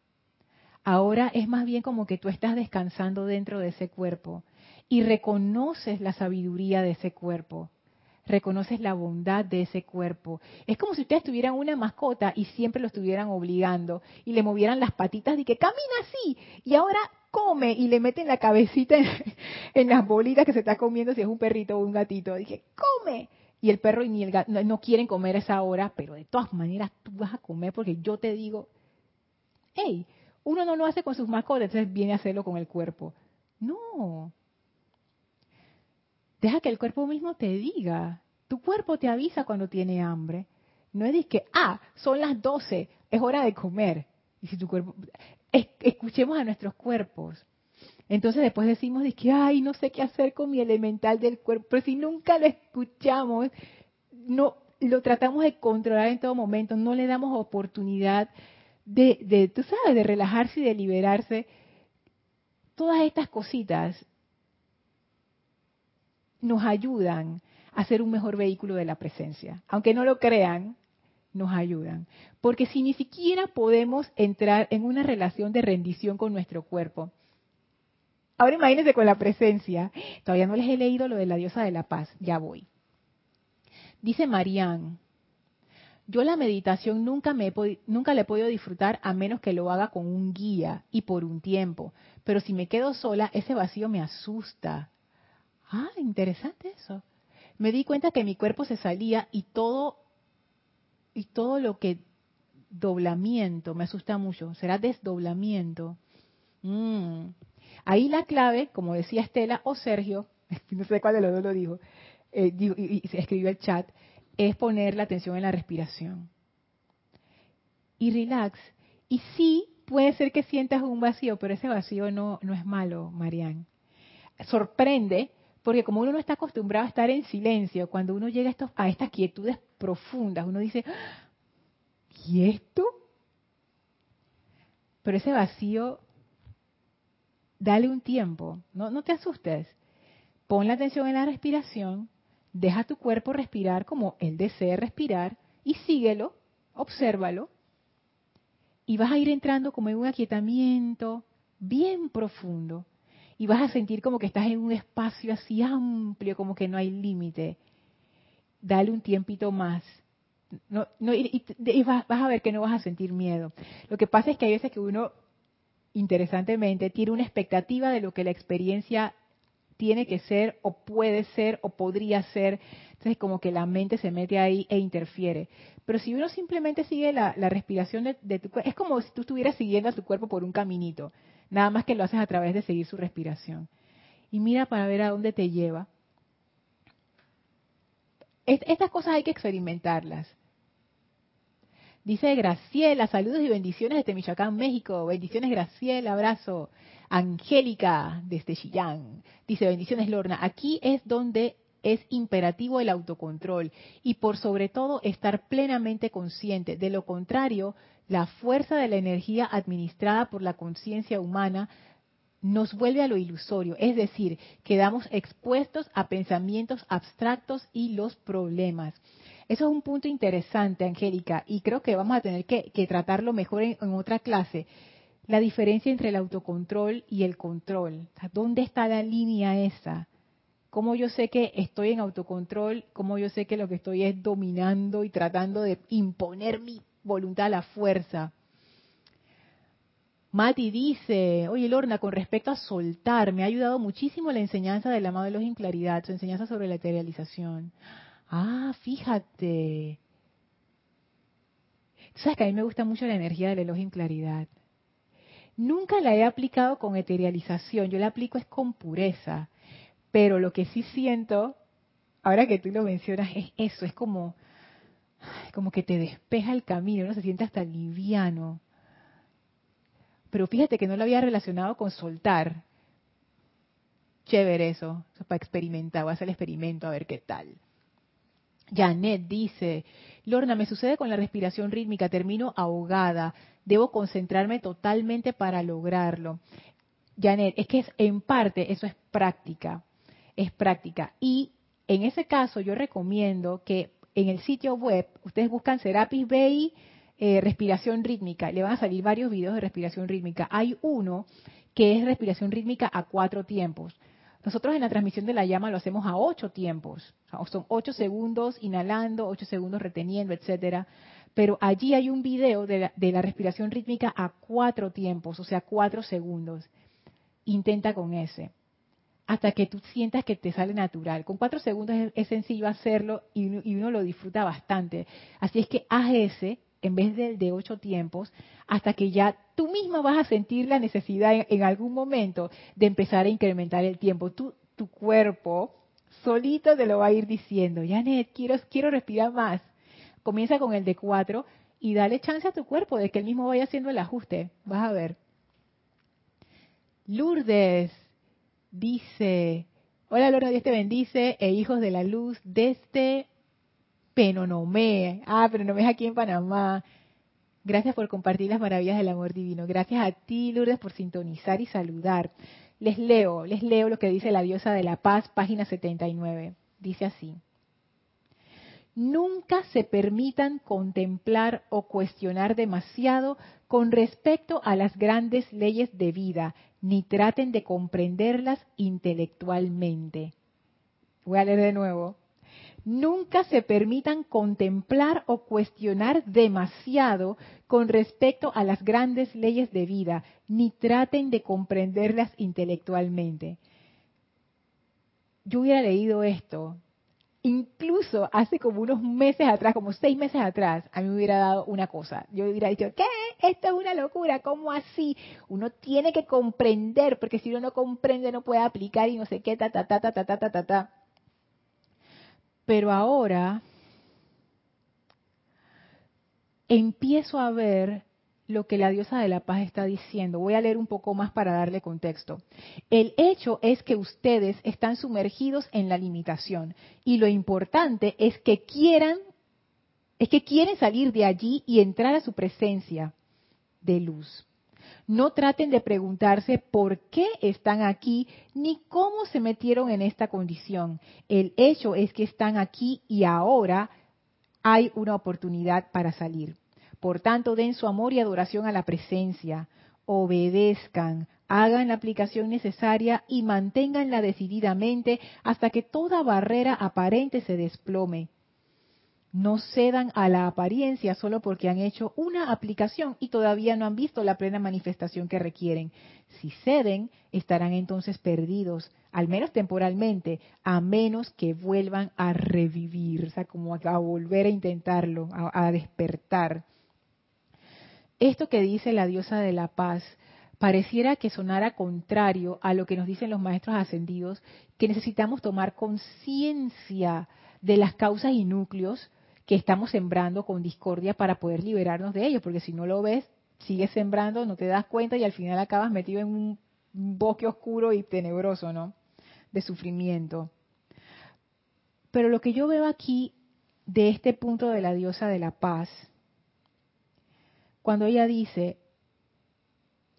Ahora es más bien como que tú estás descansando dentro de ese cuerpo y reconoces la sabiduría de ese cuerpo reconoces la bondad de ese cuerpo. Es como si ustedes tuvieran una mascota y siempre lo estuvieran obligando y le movieran las patitas y que camina así y ahora come y le meten la cabecita [laughs] en, las bolitas que se está comiendo si es un perrito o un gatito. Dije, come. Y el perro y ni el gato no, quieren comer esa hora, pero de todas maneras tú vas a comer porque yo te digo, hey, uno no lo hace con sus mascotas, entonces viene a hacerlo con el cuerpo. No, Deja que el cuerpo mismo te diga. Tu cuerpo te avisa cuando tiene hambre. No es que, ah, son las 12, es hora de comer. Y si tu cuerpo, escuchemos a nuestros cuerpos. Entonces después decimos de que, ay, no sé qué hacer con mi elemental del cuerpo. Pero si nunca lo escuchamos, no lo tratamos de controlar en todo momento, no le damos oportunidad de, de tú sabes, de relajarse y de liberarse. Todas estas cositas nos ayudan a ser un mejor vehículo de la presencia. Aunque no lo crean, nos ayudan. Porque si ni siquiera podemos entrar en una relación de rendición con nuestro cuerpo, ahora imagínense con la presencia. Todavía no les he leído lo de la diosa de la paz, ya voy. Dice Marían, yo la meditación nunca, me he nunca la he podido disfrutar a menos que lo haga con un guía y por un tiempo. Pero si me quedo sola, ese vacío me asusta. Ah, interesante eso. Me di cuenta que mi cuerpo se salía y todo y todo lo que doblamiento me asusta mucho. Será desdoblamiento. Mm. Ahí la clave, como decía Estela o Sergio, [laughs] no sé cuál de los dos lo dijo, eh, y, y se escribió el chat, es poner la atención en la respiración. Y relax. Y sí, puede ser que sientas un vacío, pero ese vacío no, no es malo, Marianne. Sorprende porque como uno no está acostumbrado a estar en silencio, cuando uno llega a, estos, a estas quietudes profundas, uno dice, ¿y esto? Pero ese vacío, dale un tiempo, no, no te asustes. Pon la atención en la respiración, deja tu cuerpo respirar como él desea respirar y síguelo, obsérvalo. Y vas a ir entrando como en un aquietamiento bien profundo y vas a sentir como que estás en un espacio así amplio, como que no hay límite. Dale un tiempito más. No, no, y, vas, a ver que no vas a sentir miedo. Lo que pasa es que hay veces que uno, interesantemente, tiene una expectativa de lo que la experiencia tiene que ser o puede ser o podría ser. Entonces como que la mente se mete ahí e interfiere. Pero si uno simplemente sigue la, respiración de, de tu cuerpo, es como si tú estuvieras siguiendo a tu cuerpo por un caminito. Nada más que lo haces a través de seguir su respiración. Y mira para ver a dónde te lleva. Estas cosas hay que experimentarlas. Dice Graciela, saludos y bendiciones desde Michoacán, México. Bendiciones, Graciela, abrazo. Angélica, desde Chillán. Dice, bendiciones, Lorna. Aquí es donde es imperativo el autocontrol y por sobre todo estar plenamente consciente. De lo contrario, la fuerza de la energía administrada por la conciencia humana nos vuelve a lo ilusorio, es decir, quedamos expuestos a pensamientos abstractos y los problemas. Eso es un punto interesante, Angélica, y creo que vamos a tener que, tratarlo mejor en, otra clase. La diferencia entre el autocontrol y el control. ¿Dónde está la línea esa? ¿Cómo yo sé que estoy en autocontrol? ¿Cómo yo sé que lo que estoy es dominando y tratando de imponer mi voluntad a la fuerza. Mati dice, oye Lorna, con respecto a soltar, me ha ayudado muchísimo la enseñanza del amado de los Claridad, su enseñanza sobre la eterialización. Ah, fíjate. sabes que a mí me gusta mucho la energía del Elohim Claridad. Nunca la he aplicado con eterialización, yo la aplico es con pureza. Pero lo que sí siento, ahora que tú lo mencionas, es eso, es como como que te despeja el camino, uno se siente hasta liviano. pero fíjate que no lo había relacionado con soltar. Chévere eso, eso para experimentar, voy a hacer el experimento a ver qué tal. Janet dice, Lorna, me sucede con la respiración rítmica, termino ahogada, debo concentrarme totalmente para lograrlo. Janet, es que es, en parte eso es práctica, es práctica. Y en ese caso yo recomiendo que en el sitio web ustedes buscan Serapis Bay eh, respiración rítmica, le van a salir varios videos de respiración rítmica. Hay uno que es respiración rítmica a cuatro tiempos. Nosotros en la transmisión de la llama lo hacemos a ocho tiempos. son ocho segundos inhalando, ocho segundos reteniendo, etcétera. Pero allí hay un video de la, respiración rítmica a cuatro tiempos, o sea, cuatro segundos. Intenta con ese hasta que tú sientas que te sale natural. Con cuatro segundos es, sencillo hacerlo y, uno lo disfruta bastante. Así es que haz ese en vez del de ocho tiempos, hasta que ya tú misma vas a sentir la necesidad en, algún momento de empezar a incrementar el tiempo. tu cuerpo solito te lo va a ir diciendo, Janet, quiero, quiero respirar más. Comienza con el de cuatro y dale chance a tu cuerpo de que él mismo vaya haciendo el ajuste. Vas a ver. Lourdes dice, hola Lorna, Dios te bendice, e hijos de la luz desde Penonomé. Ah, Penonomé es aquí en Panamá. Gracias por compartir las maravillas del amor divino. Gracias a ti, Lourdes, por sintonizar y saludar. Les leo, les leo lo que dice la diosa de la paz, página 79. Dice así. Nunca se permitan contemplar o cuestionar demasiado con respecto a las grandes leyes de vida, ni traten de comprenderlas intelectualmente. Voy a leer de nuevo nunca se permitan contemplar o cuestionar demasiado con respecto a las grandes leyes de vida, ni traten de comprenderlas intelectualmente. Yo hubiera leído esto, incluso hace como unos meses atrás, como seis meses atrás, a mí me hubiera dado una cosa. Yo hubiera dicho, ¿qué? Esto es una locura, ¿cómo así? Uno tiene que comprender, porque si uno no comprende no puede aplicar y no sé qué, ta, ta, ta, ta, ta, ta, ta, ta. ta. Pero ahora empiezo a ver lo que la diosa de la paz está diciendo. Voy a leer un poco más para darle contexto. El hecho es que ustedes están sumergidos en la limitación y lo importante es que quieran, es que quieren salir de allí y entrar a su presencia de luz. No traten de preguntarse por qué están aquí ni cómo se metieron en esta condición. El hecho es que están aquí y ahora hay una oportunidad para salir. Por tanto, den su amor y adoración a la presencia, obedezcan, hagan la aplicación necesaria y manténganla decididamente hasta que toda barrera aparente se desplome no cedan a la apariencia solo porque han hecho una aplicación y todavía no han visto la plena manifestación que requieren. Si ceden, estarán entonces perdidos, al menos temporalmente, a menos que vuelvan a revivir, o sea, como a, volver a intentarlo, a despertar. Esto que dice la diosa de la paz, pareciera que sonara contrario a lo que nos dicen los maestros ascendidos, que necesitamos tomar conciencia de las causas y núcleos que estamos sembrando con discordia para poder liberarnos de ellos, porque si no lo ves, sigues sembrando, no te das cuenta y al final acabas metido en un bosque oscuro y tenebroso, ¿no? De sufrimiento. Pero lo que yo veo aquí de este punto de la diosa de la paz, cuando ella dice,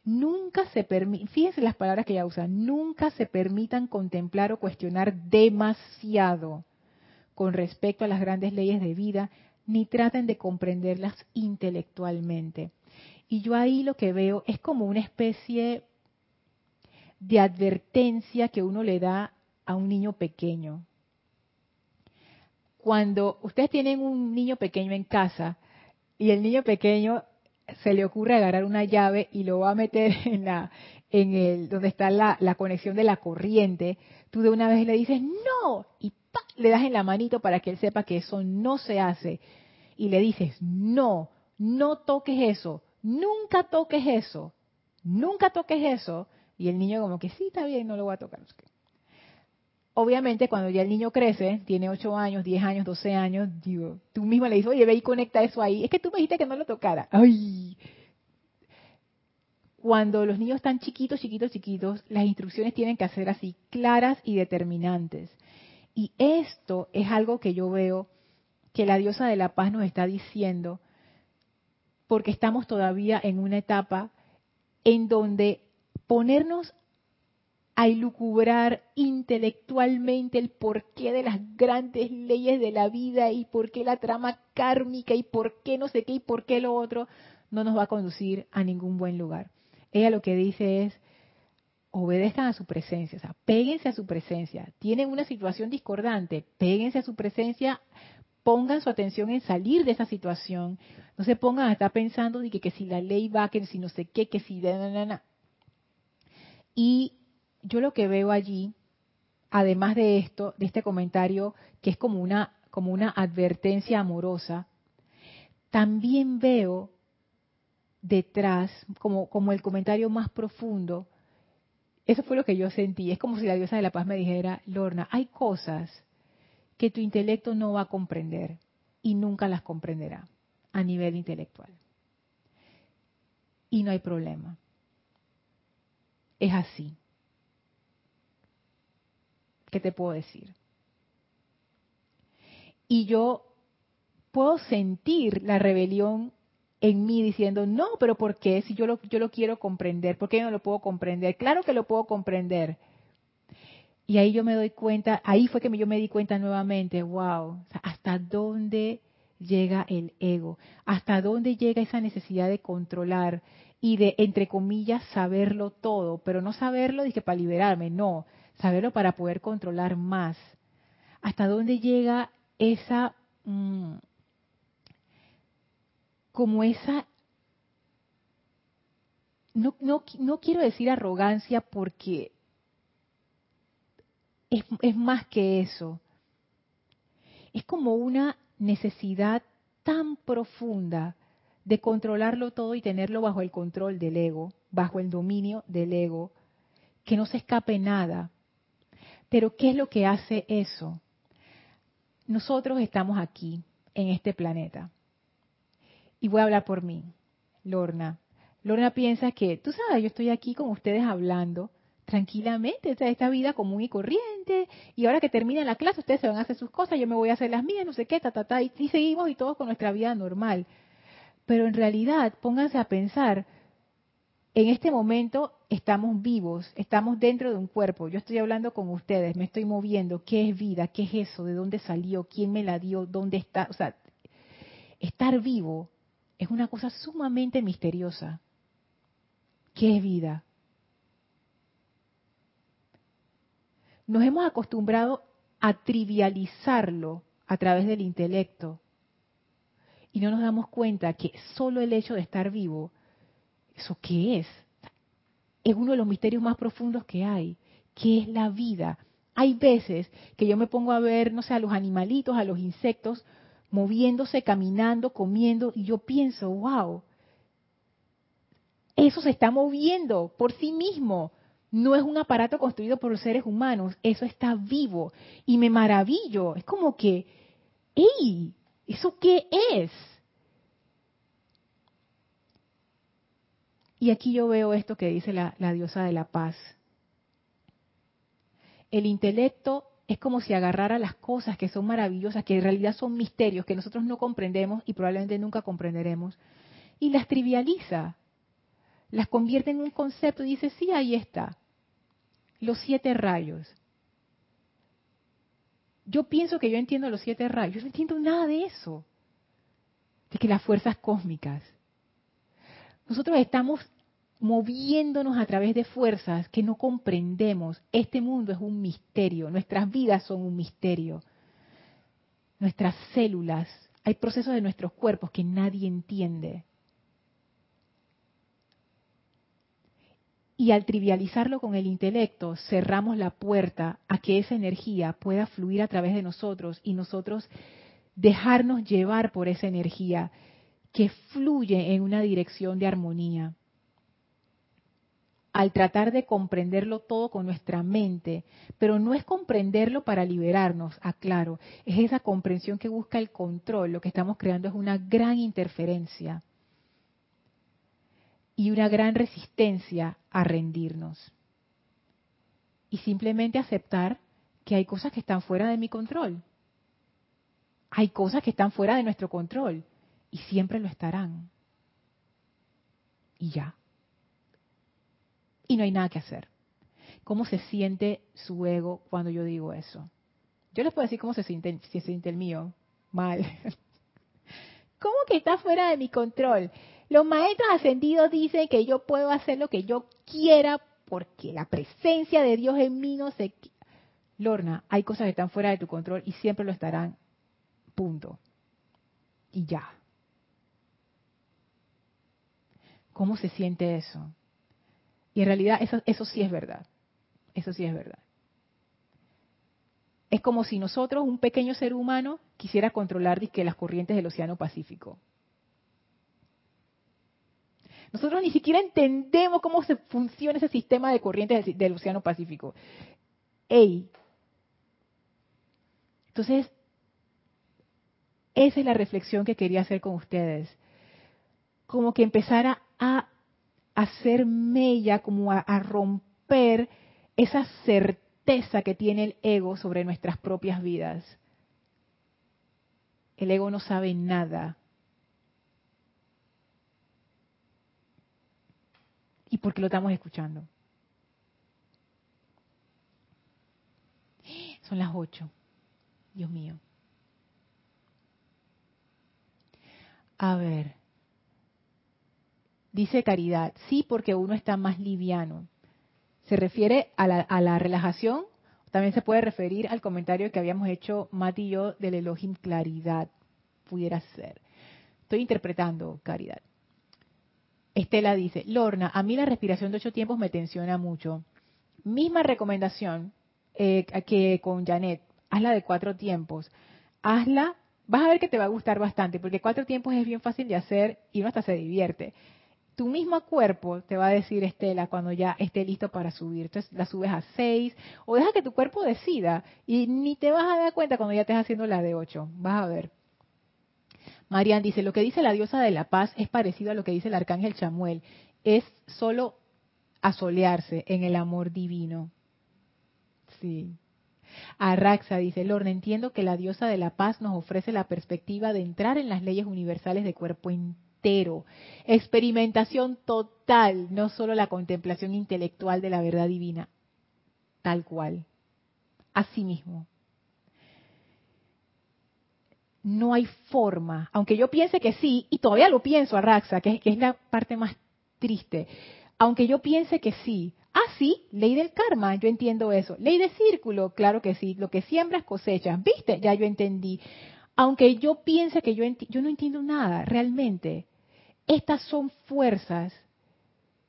nunca se permite, fíjense las palabras que ella usa, nunca se permitan contemplar o cuestionar demasiado con respecto a las grandes leyes de vida, ni traten de comprenderlas intelectualmente. Y yo ahí lo que veo es como una especie de advertencia que uno le da a un niño pequeño. Cuando ustedes tienen un niño pequeño en casa y el niño pequeño se le ocurre agarrar una llave y lo va a meter [laughs] en la en el donde está la, la conexión de la corriente, tú de una vez le dices no y le das en la manito para que él sepa que eso no se hace. Y le dices, no, no toques eso, nunca toques eso, nunca toques eso. Y el niño como que sí, está bien, no lo voy a tocar. Obviamente cuando ya el niño crece, tiene 8 años, 10 años, 12 años, digo, tú mismo le dices, oye, ve y conecta eso ahí. Es que tú me dijiste que no lo tocara. Ay, cuando los niños están chiquitos, chiquitos, chiquitos, las instrucciones tienen que ser así, claras y determinantes. Y esto es algo que yo veo que la diosa de la paz nos está diciendo, porque estamos todavía en una etapa en donde ponernos a ilucubrar intelectualmente el porqué de las grandes leyes de la vida y por qué la trama kármica y por qué no sé qué y por qué lo otro, no nos va a conducir a ningún buen lugar. Ella lo que dice es, obedezcan a su presencia, o sea, péguense a su presencia. Tienen una situación discordante, péguense a su presencia, pongan su atención en salir de esa situación. No se pongan a estar pensando de que, si la ley va, que si no sé qué, que si... Y yo lo que veo allí, además de esto, de este comentario, que es como una, como una advertencia amorosa, también veo detrás, como, como el comentario más profundo, eso fue lo que yo sentí. Es como si la diosa de la paz me dijera, Lorna, hay cosas que tu intelecto no va a comprender y nunca las comprenderá a nivel intelectual. Y no hay problema. Es así. ¿Qué te puedo decir? Y yo puedo sentir la rebelión en mí diciendo, no, pero ¿por qué? Si yo lo, yo lo quiero comprender, ¿por qué no lo puedo comprender? Claro que lo puedo comprender. Y ahí yo me doy cuenta, ahí fue que yo me di cuenta nuevamente, wow, hasta dónde llega el ego, hasta dónde llega esa necesidad de controlar y de, entre comillas, saberlo todo, pero no saberlo dije para liberarme, no, saberlo para poder controlar más. ¿Hasta dónde llega esa, mm, como esa, no, no, no quiero decir arrogancia porque es, es más que eso. Es como una necesidad tan profunda de controlarlo todo y tenerlo bajo el control del ego, bajo el dominio del ego, que no se escape nada. Pero ¿qué es lo que hace eso? Nosotros estamos aquí, en este planeta. Y voy a hablar por mí, Lorna. Lorna piensa que, tú sabes, yo estoy aquí con ustedes hablando tranquilamente, esta vida común y corriente, y ahora que termina la clase, ustedes se van a hacer sus cosas, yo me voy a hacer las mías, no sé qué, ta, ta, ta, y, y seguimos y todos con nuestra vida normal. Pero en realidad, pónganse a pensar, en este momento estamos vivos, estamos dentro de un cuerpo. Yo estoy hablando con ustedes, me estoy moviendo. ¿Qué es vida? ¿Qué es eso? ¿De dónde salió? ¿Quién me la dio? ¿Dónde está? O sea, estar vivo es una cosa sumamente misteriosa. ¿Qué es vida? Nos hemos acostumbrado a trivializarlo a través del intelecto y no nos damos cuenta que solo el hecho de estar vivo ¿Eso qué es? Es uno de los misterios más profundos que hay. ¿Qué es la vida? Hay veces que yo me pongo a ver, no sé, a los animalitos, a los insectos, moviéndose, caminando, comiendo, y yo pienso, wow, eso se está moviendo por sí mismo. No es un aparato construido por los seres humanos, eso está vivo. Y me maravillo. Es como que, ¡ey! ¿Eso qué es? Y aquí yo veo esto que dice la, diosa de la paz. El intelecto es como si agarrara las cosas que son maravillosas, que en realidad son misterios, que nosotros no comprendemos y probablemente nunca comprenderemos, y las trivializa, las convierte en un concepto y dice, sí, ahí está, los siete rayos. Yo pienso que yo entiendo los siete rayos, yo no entiendo nada de eso, de que las fuerzas cósmicas, nosotros estamos moviéndonos a través de fuerzas que no comprendemos. Este mundo es un misterio, nuestras vidas son un misterio. Nuestras células, hay procesos de nuestros cuerpos que nadie entiende. Y al trivializarlo con el intelecto, cerramos la puerta a que esa energía pueda fluir a través de nosotros y nosotros dejarnos llevar por esa energía que fluye en una dirección de armonía. Al tratar de comprenderlo todo con nuestra mente, pero no es comprenderlo para liberarnos, aclaro, es esa comprensión que busca el control, lo que estamos creando es una gran interferencia. y una gran resistencia a rendirnos. Y simplemente aceptar que hay cosas que están fuera de mi control. Hay cosas que están fuera de nuestro control y siempre lo estarán. Y ya. Y no hay nada que hacer. ¿Cómo se siente su ego cuando yo digo eso? Yo les puedo decir cómo se siente, se siente el mío. Mal. [laughs] ¿Cómo que está fuera de mi control? Los maestros ascendidos dicen que yo puedo hacer lo que yo quiera porque la presencia de Dios en mí no se... Lorna, hay cosas que están fuera de tu control y siempre lo estarán. Punto. Y ya. ¿Cómo se siente eso? Y en realidad eso, sí es verdad. Eso sí es verdad. Es como si nosotros, un pequeño ser humano, quisiera controlar las corrientes del Océano Pacífico. Nosotros ni siquiera entendemos cómo se funciona ese sistema de corrientes del, Océano Pacífico. ¡Ey! Entonces, esa es la reflexión que quería hacer con ustedes. Como que empezara a hacer mella, como a, romper esa certeza que tiene el ego sobre nuestras propias vidas. El ego no sabe nada. ¿Y por qué lo estamos escuchando? Son las ocho. Dios mío. A ver. Dice Caridad, sí porque uno está más liviano. ¿Se refiere a la, relajación? También se puede referir al comentario que habíamos hecho Mati y yo del Elohim Claridad. Pudiera ser. Estoy interpretando Caridad. Estela dice, Lorna, a mí la respiración de ocho tiempos me tensiona mucho. Misma recomendación eh, que con Janet, hazla de cuatro tiempos. Hazla, vas a ver que te va a gustar bastante, porque cuatro tiempos es bien fácil de hacer y uno hasta se divierte tu mismo cuerpo te va a decir, Estela, cuando ya esté listo para subir. Entonces la subes a 6 o deja que tu cuerpo decida y ni te vas a dar cuenta cuando ya estés haciendo la de 8. Vas a ver. Marian dice, lo que dice la diosa de la paz es parecido a lo que dice el arcángel Chamuel. Es solo asolearse en el amor divino. Sí. Arraxa dice, Lorna, entiendo que la diosa de la paz nos ofrece la perspectiva de entrar en las leyes universales de cuerpo Experimentación total, no solo la contemplación intelectual de la verdad divina. Tal cual. Así mismo. No hay forma, aunque yo piense que sí, y todavía lo pienso a Raxa, que, es la parte más triste, aunque yo piense que sí, Ah, sí, ley del karma, yo entiendo eso. Ley de círculo, claro que sí. Lo que siembras cosechas. ¿Viste? Ya yo entendí aunque yo piense que yo, yo no entiendo nada, realmente, estas son fuerzas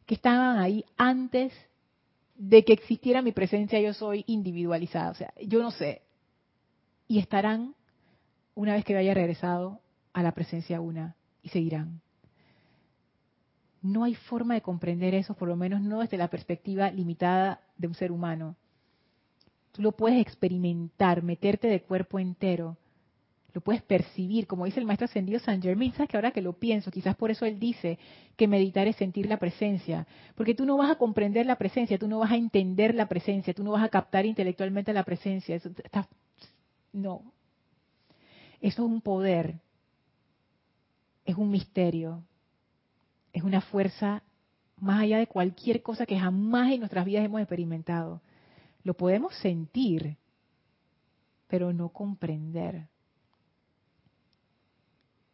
que estaban ahí antes de que existiera mi presencia, yo soy individualizada, o sea, yo no sé, y estarán una vez que haya regresado a la presencia una y seguirán. No hay forma de comprender eso, por lo menos no desde la perspectiva limitada de un ser humano. Tú lo puedes experimentar, meterte de cuerpo entero, lo puedes percibir, como dice el maestro ascendido San Germain, sabes que ahora que lo pienso, quizás por eso él dice que meditar es sentir la presencia, porque tú no vas a comprender la presencia, tú no vas a entender la presencia, tú no vas a captar intelectualmente la presencia, eso está, no, eso es un poder, es un misterio, es una fuerza más allá de cualquier cosa que jamás en nuestras vidas hemos experimentado. Lo podemos sentir, pero no comprender.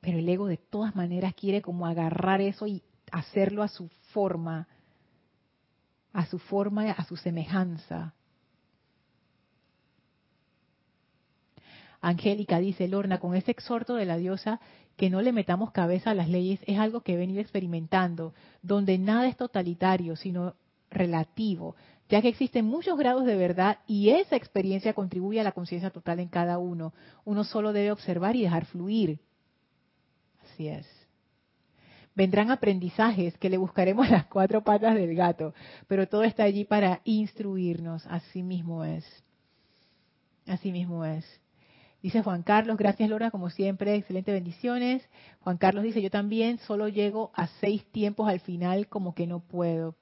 Pero el ego de todas maneras quiere como agarrar eso y hacerlo a su forma, a su forma, a su semejanza. Angélica dice, Lorna, con ese exhorto de la diosa, que no le metamos cabeza a las leyes, es algo que he venido experimentando, donde nada es totalitario, sino relativo, ya que existen muchos grados de verdad y esa experiencia contribuye a la conciencia total en cada uno. Uno solo debe observar y dejar fluir. Vendrán aprendizajes que le buscaremos [laughs] las cuatro patas del gato, pero todo está allí para instruirnos. Así mismo es. Así mismo es. Dice Juan Carlos, gracias Lorna, como siempre, excelentes bendiciones. Juan Carlos dice, yo también solo llego a seis tiempos al final, como que no puedo.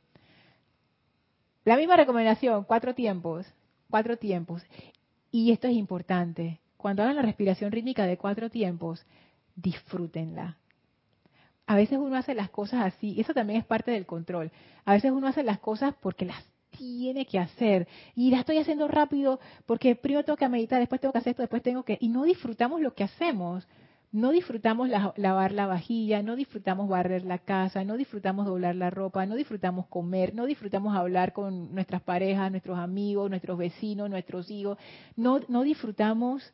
La misma recomendación, cuatro tiempos, cuatro tiempos. Y esto es importante, cuando hagan la respiración rítmica de cuatro tiempos, disfrútenla. A veces uno hace las cosas así, eso también es parte del control. A veces uno hace las cosas porque las tiene que hacer. Y la estoy haciendo rápido porque primero tengo que meditar, después tengo que hacer esto, después tengo que... Y no disfrutamos lo que hacemos. No disfrutamos lavar la vajilla, no disfrutamos barrer la casa, no disfrutamos doblar la ropa, no disfrutamos comer, no disfrutamos hablar con nuestras parejas, nuestros amigos, nuestros vecinos, nuestros hijos. No, no disfrutamos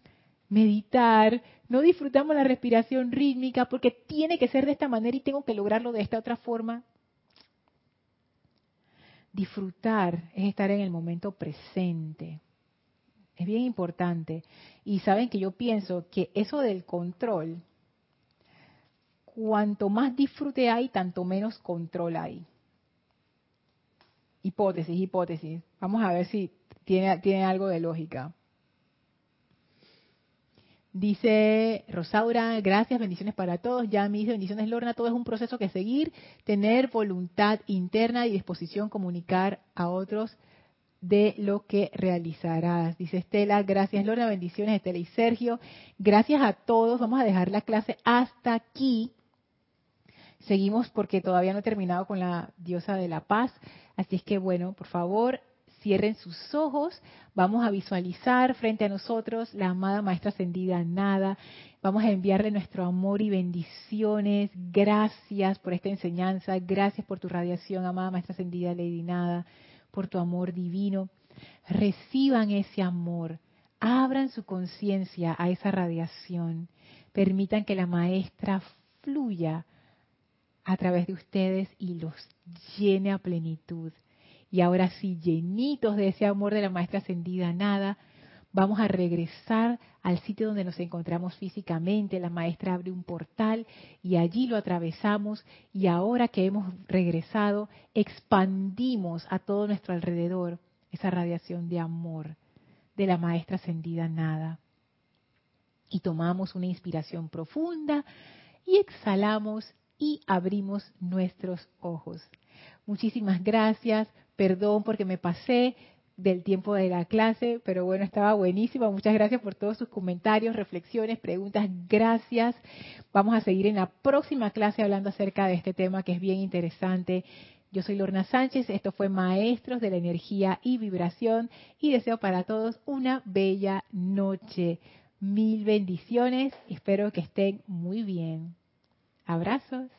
meditar, no disfrutamos la respiración rítmica porque tiene que ser de esta manera y tengo que lograrlo de esta otra forma. Disfrutar es estar en el momento presente. Es bien importante. Y saben que yo pienso que eso del control, cuanto más disfrute hay, tanto menos control hay. Hipótesis, hipótesis. Vamos a ver si tiene, tiene algo de lógica. Dice Rosaura, gracias, bendiciones para todos. Ya me dice bendiciones Lorna, todo es un proceso que seguir, tener voluntad interna y disposición comunicar a otros de lo que realizarás. Dice Estela, gracias Lorna, bendiciones Estela y Sergio. Gracias a todos, vamos a dejar la clase hasta aquí. Seguimos porque todavía no he terminado con la diosa de la paz. Así es que bueno, por favor, cierren sus ojos, vamos a visualizar frente a nosotros la amada Maestra Ascendida Nada, vamos a enviarle nuestro amor y bendiciones, gracias por esta enseñanza, gracias por tu radiación, amada Maestra Ascendida Lady Nada, por tu amor divino. Reciban ese amor, abran su conciencia a esa radiación, permitan que la Maestra fluya a través de ustedes y los llene a plenitud y ahora sí, llenitos de ese amor de la maestra ascendida nada, vamos a regresar al sitio donde nos encontramos físicamente. La maestra abre un portal y allí lo atravesamos y ahora que hemos regresado, expandimos a todo nuestro alrededor esa radiación de amor de la maestra ascendida nada. Y tomamos una inspiración profunda y exhalamos y abrimos nuestros ojos. Muchísimas gracias Perdón porque me pasé del tiempo de la clase, pero bueno, estaba buenísima. Muchas gracias por todos sus comentarios, reflexiones, preguntas. Gracias. Vamos a seguir en la próxima clase hablando acerca de este tema que es bien interesante. Yo soy Lorna Sánchez, esto fue Maestros de la Energía y Vibración y deseo para todos una bella noche. Mil bendiciones, espero que estén muy bien. Abrazos.